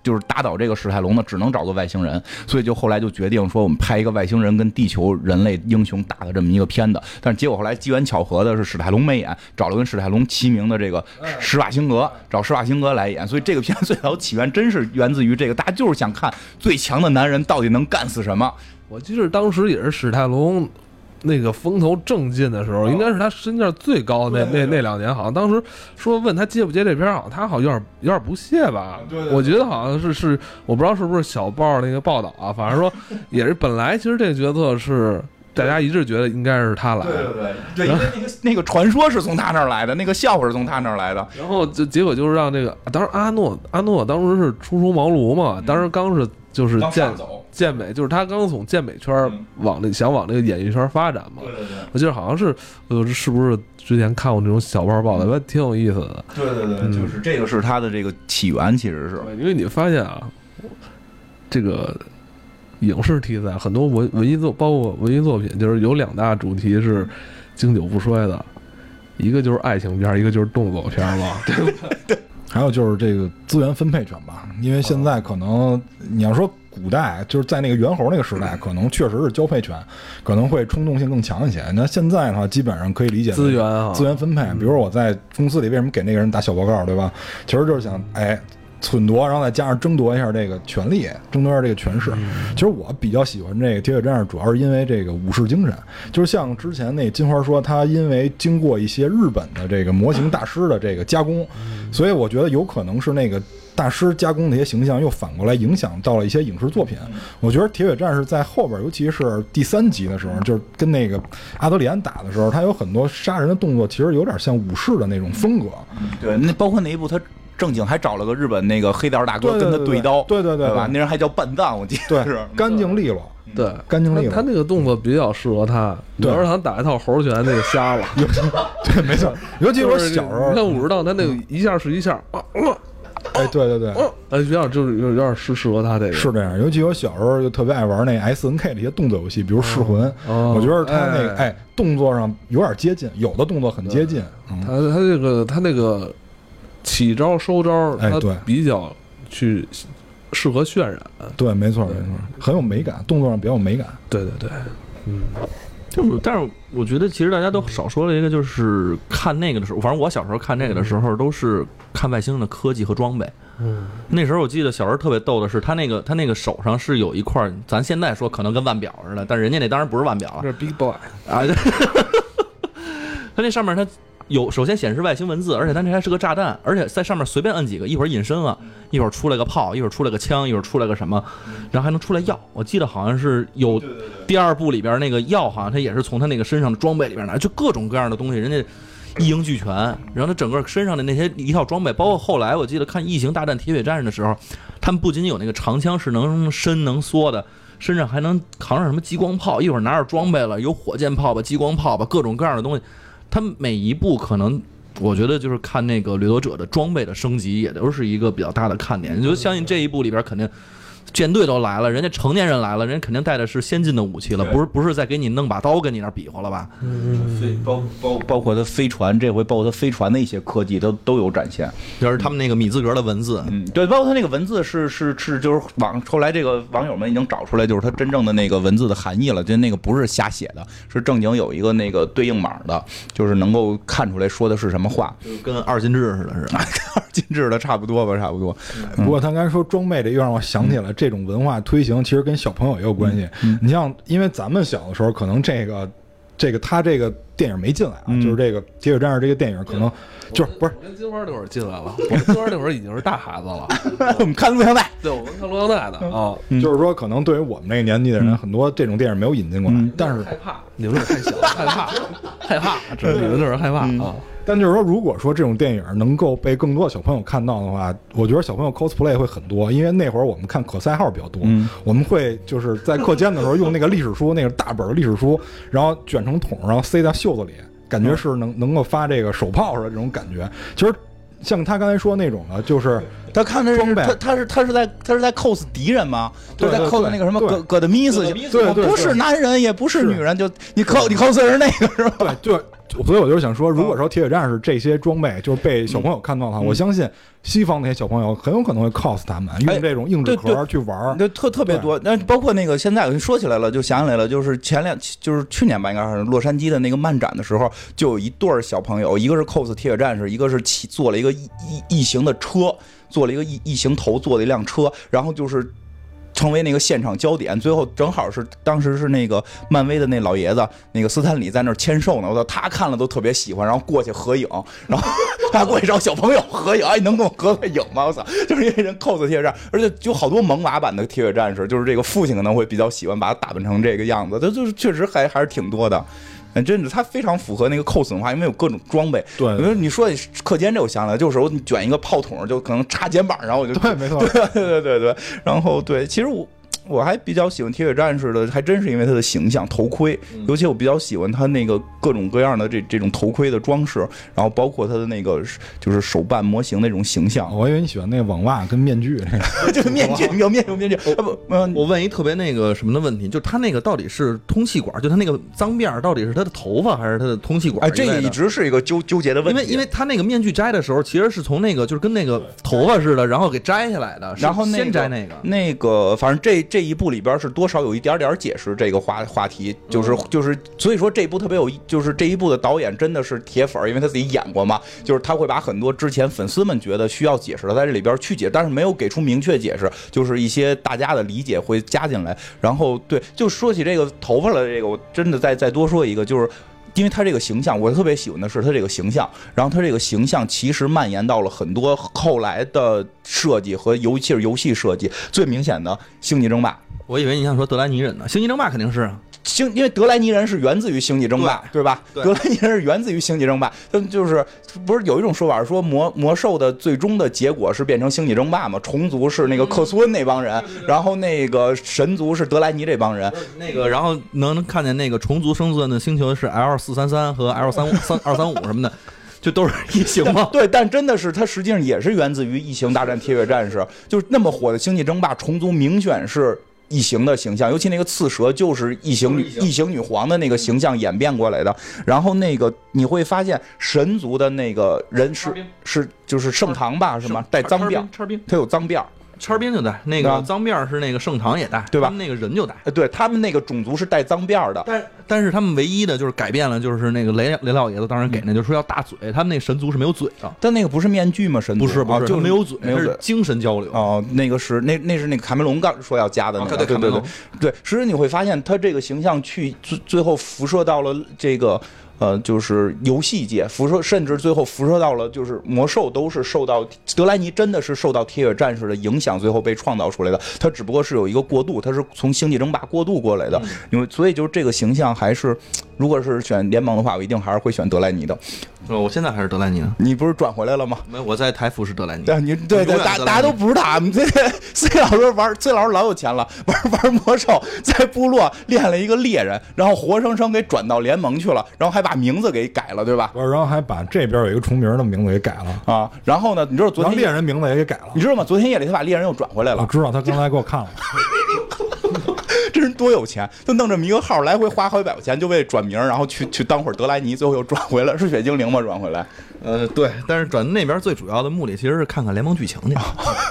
就是打倒这个史泰龙呢，只能找个外星人，所以就后来就决定说，我们拍一个外星人跟地球人类英雄打的这么一个片子。但是结果后来机缘巧合的是，史泰龙没演，找了跟史泰龙齐名的这个施瓦辛格，找施瓦辛格来演。所以这个片最早起源真是源自于这个，大家就是想看最强的男人到底能干死什么。我记得当时也是史泰龙。那个风头正劲的时候，应该是他身价最高的那那那两年，好像当时说问他接不接这片儿，好像他好像有点有点不屑吧。我觉得好像是是，我不知道是不是小报那个报道啊，反正说 也是本来其实这个角色是大家一致觉得应该是他来。对对对，对，因为那个 那个传说是从他那儿来的，那个笑话是从他那儿来的。然后就结果就是让这个当时阿诺阿诺当时是初出茅庐嘛，当时刚是就是见。健美就是他刚从健美圈往那想往那个演艺圈发展嘛。对对对，我记得好像是，呃，是不是之前看过那种小报报道，还挺有意思的。对对对，就是这个是他的这个起源，其实是。因为你发现啊，这个影视题材很多文文艺作，包括文艺作品，就是有两大主题是经久不衰的，一个就是爱情片，一个就是动作片嘛。对对。还有就是这个资源分配权吧，因为现在可能你要说。古代就是在那个猿猴那个时代，可能确实是交配权，可能会冲动性更强一些。那现在的话，基本上可以理解资源啊，资源分配。比如我在公司里为什么给那个人打小报告，对吧？其实就是想哎，忖夺，然后再加上争夺一下这个权利，争夺一下这个权势。其实我比较喜欢这个铁血战士，主要是因为这个武士精神。就是像之前那金花说，他因为经过一些日本的这个模型大师的这个加工，所以我觉得有可能是那个。大师加工那些形象，又反过来影响到了一些影视作品。我觉得《铁血战士》在后边，尤其是第三集的时候，就是跟那个阿德里安打的时候，他有很多杀人的动作，其实有点像武士的那种风格。对，那包括那一部，他正经还找了个日本那个黑道大哥跟他对刀，对对对，吧？那人还叫半藏，我记得是干净利落。对，干净利落。他那个动作比较适合他，要是他打一套猴拳，那就瞎了。对，没错。尤其我小时候，你看武士道，他那个一下是一下。哎，对对对，哎，有点就是有有点适适合他这个，是这样。尤其我小时候就特别爱玩那 S N K 的一些动作游戏，比如噬魂，我觉得他那个哎动作上有点接近，有的动作很接近。他他这个他那个起招收招，哎，对，比较去适合渲染。对，没错没错，很有美感，动作上比较有美感。对对对，嗯。就是，但是我觉得其实大家都少说了一个，就是看那个的时候，反正我小时候看那个的时候，都是看外星的科技和装备。嗯，那时候我记得小时候特别逗的是，他那个他那个手上是有一块，咱现在说可能跟腕表似的，但人家那当然不是腕表，这是 Big Boy 啊，他那上面他。有首先显示外星文字，而且它这还是个炸弹，而且在上面随便摁几个，一会儿隐身了，一会儿出来个炮，一会儿出来个枪，一会儿出来个什么，然后还能出来药。我记得好像是有第二部里边那个药，好像它也是从他那个身上的装备里边拿，就各种各样的东西，人家一应俱全。然后他整个身上的那些一套装备，包括后来我记得看《异形大战铁血战士》的时候，他们不仅仅有那个长枪是能伸能缩的，身上还能扛上什么激光炮，一会儿拿着装备了，有火箭炮吧、激光炮吧，各种各样的东西。他每一步可能，我觉得就是看那个掠夺者的装备的升级，也都是一个比较大的看点。你就相信这一部里边肯定。舰队都来了，人家成年人来了，人家肯定带的是先进的武器了，不是不是在给你弄把刀跟你那比划了吧？嗯飞包包包括他飞船，这回包括他飞船的一些科技都都有展现。就是他们那个米字格的文字，嗯，对，包括他那个文字是是是，就是网后来这个网友们已经找出来，就是他真正的那个文字的含义了，就那个不是瞎写的，是正经有一个那个对应码的，就是能够看出来说的是什么话，就跟二进制似的，是吧？二进制的差不多吧，差不多。不过他刚才说装备的，又让我想起了。这种文化推行其实跟小朋友也有关系。你像，因为咱们小的时候，可能这个，这个他这个电影没进来啊，就是这个《铁血战士》这个电影，可能就是不是。我跟金花那会儿进来了，我金花那会儿已经是大孩子了。我们看录像带，对，我们看录像带的啊。就是说，可能对于我们那个年纪的人，很多这种电影没有引进过来，但是害怕，你们太小，害怕，害怕，你们那是害怕啊。但就是说，如果说这种电影能够被更多的小朋友看到的话，我觉得小朋友 cosplay 会很多。因为那会儿我们看可赛号比较多，我们会就是在课间的时候用那个历史书，那个大本历史书，然后卷成桶，然后塞在袖子里，感觉是能能够发这个手炮似的这种感觉。其实像他刚才说那种的，就是他看的是他他是他是在他是在 cos 敌人吗？对，在 cos 那个什么戈戈德米斯，对，不是男人也不是女人，就你 cos 你 cos 是那个是吧？对，就。所以我就想说，如果说铁血战士这些装备就是被小朋友看到的话，嗯我相信西方那些小朋友很有可能会 cos 他们，用这种硬纸壳去玩儿。那特特别多，那包括那个现在说起来了，就想起来了，就是前两就是去年吧，应该是洛杉矶的那个漫展的时候，就有一对儿小朋友，一个是 cos 铁血战士，一个是骑做了一个异异异形的车，坐了一个异异形头坐了一辆车，然后就是。成为那个现场焦点，最后正好是当时是那个漫威的那老爷子，那个斯坦李在那儿签售呢。我操，他看了都特别喜欢，然后过去合影，然后他过去找小朋友合影，哎，能跟我合个影吗？我操，就是因为人 cos 铁血战士，而且就好多萌娃版的铁血战士，就是这个父亲可能会比较喜欢把他打扮成这个样子，他就是确实还还是挺多的。嗯，真的，它非常符合那个 cos 文化，因为有各种装备。对因为你说课间这，我想起来，就是我卷一个炮筒，就可能插肩膀上，我就对，没错。对对对对，然后对，其实我我还比较喜欢铁血战士的，还真是因为他的形象，头盔，尤其我比较喜欢他那个各种各样的这这种头盔的装饰，然后包括他的那个就是手办模型那种形象，我以为你喜欢那个网袜跟面具，这个面具有面具有面具，啊不，嗯，我问一特别那个什么的问题，就他那个到底是通气管，就他那个脏辫到底是他的头发还是他的通气管？哎，这个一直是一个纠纠结的问题，因为因为他那个面具摘的时候，其实是从那个就是跟那个头发似的，然后给摘下来的，然后那个先摘那个。那个，反正这这一部里边是多少有一点点解释这个话话题，就是就是，所以说这一部特别有意，就是这一部的导演真的是铁粉儿，因为他自己演过嘛，就是他会把很多之前粉丝们觉得需要解释的在这里边去解，但是没有给出明确解释，就是一些大家的理解会加进来。然后对，就说起这个头发了，这个我真的再再多说一个，就是。因为他这个形象，我特别喜欢的是他这个形象，然后他这个形象其实蔓延到了很多后来的设计和尤其是游戏设计，最明显的《星际争霸》。我以为你想说德莱尼人呢，星际争霸肯定是。星，因为德莱尼人是源自于星际争霸，对吧？对德莱尼人是源自于星际争霸，他就是不是有一种说法说魔魔兽的最终的结果是变成星际争霸吗？虫族是那个克苏恩那帮人，然后那个神族是德莱尼这帮人。那个，然后能看见那个虫族生存的星球是 L 四三三和 L 三三二三五什么的，就都是异形吗？对，但真的是它实际上也是源自于《异形大战铁血战士》，就是那么火的星际争霸，虫族明显是。异形的形象，尤其那个刺蛇就是异形女异形女皇的那个形象演变过来的。然后那个你会发现神族的那个人是是就是盛唐吧，是吗？带脏辫，他有脏辫。圈兵就带那啊个脏辫儿是那个盛唐也带，对吧他们那个人就带。呃，对他们那个种族是带脏辫儿的，但但是他们唯一的就是改变了，就是那个雷雷老爷子当时给那，就是说要大嘴，他们那神族是没有嘴的，但那个不是面具吗？神族不是不是，啊就没有嘴，没有。精神交流。哦，那个是那那是那个卡梅隆刚说要加的那个，啊对对对卡梅隆对，实际你会发现他这个形象去最最后辐射到了这个呃，就是游戏界，辐射甚至最后辐射到了就是魔兽，都是受到德莱尼真的是受到铁血战士的影响，最后被创造出来的。他只不过是有一个过渡，他是从星际争霸过渡过来的，因为所以就是这个形象还是，如果是选联盟的话，我一定还是会选德莱尼的。呃我现在还是德莱尼呢，你不是转回来了吗？没我在台服是德莱尼。对，你对对，大大家都不知道，这 C 老师玩 C 老师老有钱了，玩玩魔兽，在部落练了一个猎人，然后活生生给转到联盟去了，然后还把名字给改了，对吧？然后还把这边有一个重名的名字给改了，啊，然后呢，你知道昨天猎人名字也给改了你。知道吗？昨天夜里他把猎人又转回来了，我知道他刚才给我看了，这人多有钱，就弄这么一个号，来回花好几百块钱，就为转名，然后去去当会儿德莱尼，最后又转回来，是雪精灵吗？转回来，呃，对，但是转那边最主要的目的其实是看看联盟剧情去。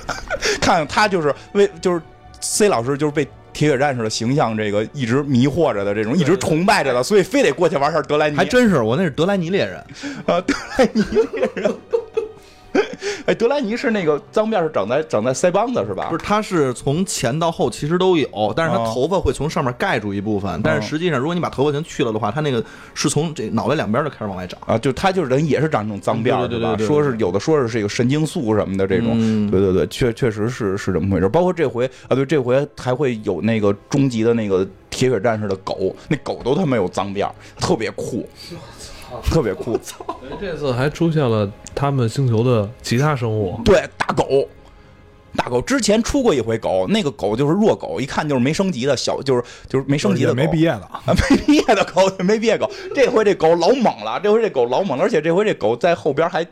看看他就是为就是 C 老师就是被。铁血战士的形象，这个一直迷惑着的，这种一直崇拜着的，所以非得过去玩下德莱尼。还真是，我那是德莱尼猎人，啊，德莱尼猎人。哎，德莱尼是那个脏辫是长在长在腮帮子是吧？不是，他是从前到后其实都有，但是他哦头发会从上面盖住一部分，但是实际上如果你把头发全去了的话，他那个是从这脑袋两边就开始往外长。啊，就他就是人也是长这种脏辫对吧？说是有的说是这个神经素什么的这种，嗯对对对，确确实是是这么回事。包括这回啊，对，这回还会有那个终极的那个铁血战士的狗，那狗都他妈有脏辫儿，特别酷，特别酷。这次还出现了他们星球的其他生物，对，大狗，大狗之前出过一回狗，那个狗就是弱狗，一看就是没升级的小，就是就是没升级的狗，没毕业的，啊，没毕业的狗，没毕业狗。这回这狗老猛了，这回这狗老猛了，而且这回这狗在后边还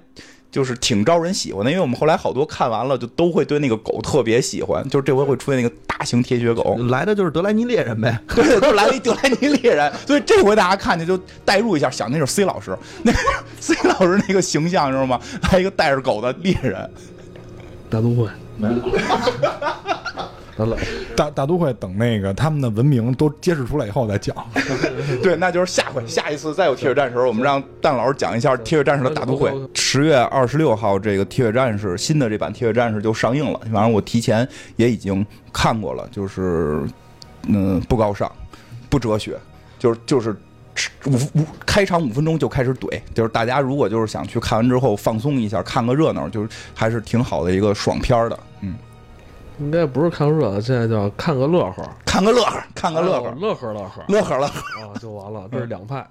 就是挺招人喜欢的，因为我们后来好多看完了，就都会对那个狗特别喜欢。就是这回会出现那个大大型铁血狗，来的就是德莱尼猎人呗。对，都来了一德莱尼猎人，所以这回大家看见就代入一下，想那是 C 老师，那 C 老师那个形象知道吗？来一个带着狗的猎人，大都会没了。完了，大大都会等那个他们的文明都揭示出来以后再讲。对，那就是下回下一次再有铁血战士时候，我们让蛋老师讲一下铁血战士的大都会。十月二十六号，这个铁血战士新的这版铁血战士就上映了，反正我提前也已经看过了，就是嗯不高尚，不哲学，就是就是。五五开场五分钟就开始怼，就是大家如果就是想去看完之后放松一下，看个热闹，就是还是挺好的一个爽片的，嗯，应该不是看热闹，现在叫看个乐呵，看个乐呵，看个乐呵，乐呵乐呵，乐呵乐呵。啊，就完了，这是两派。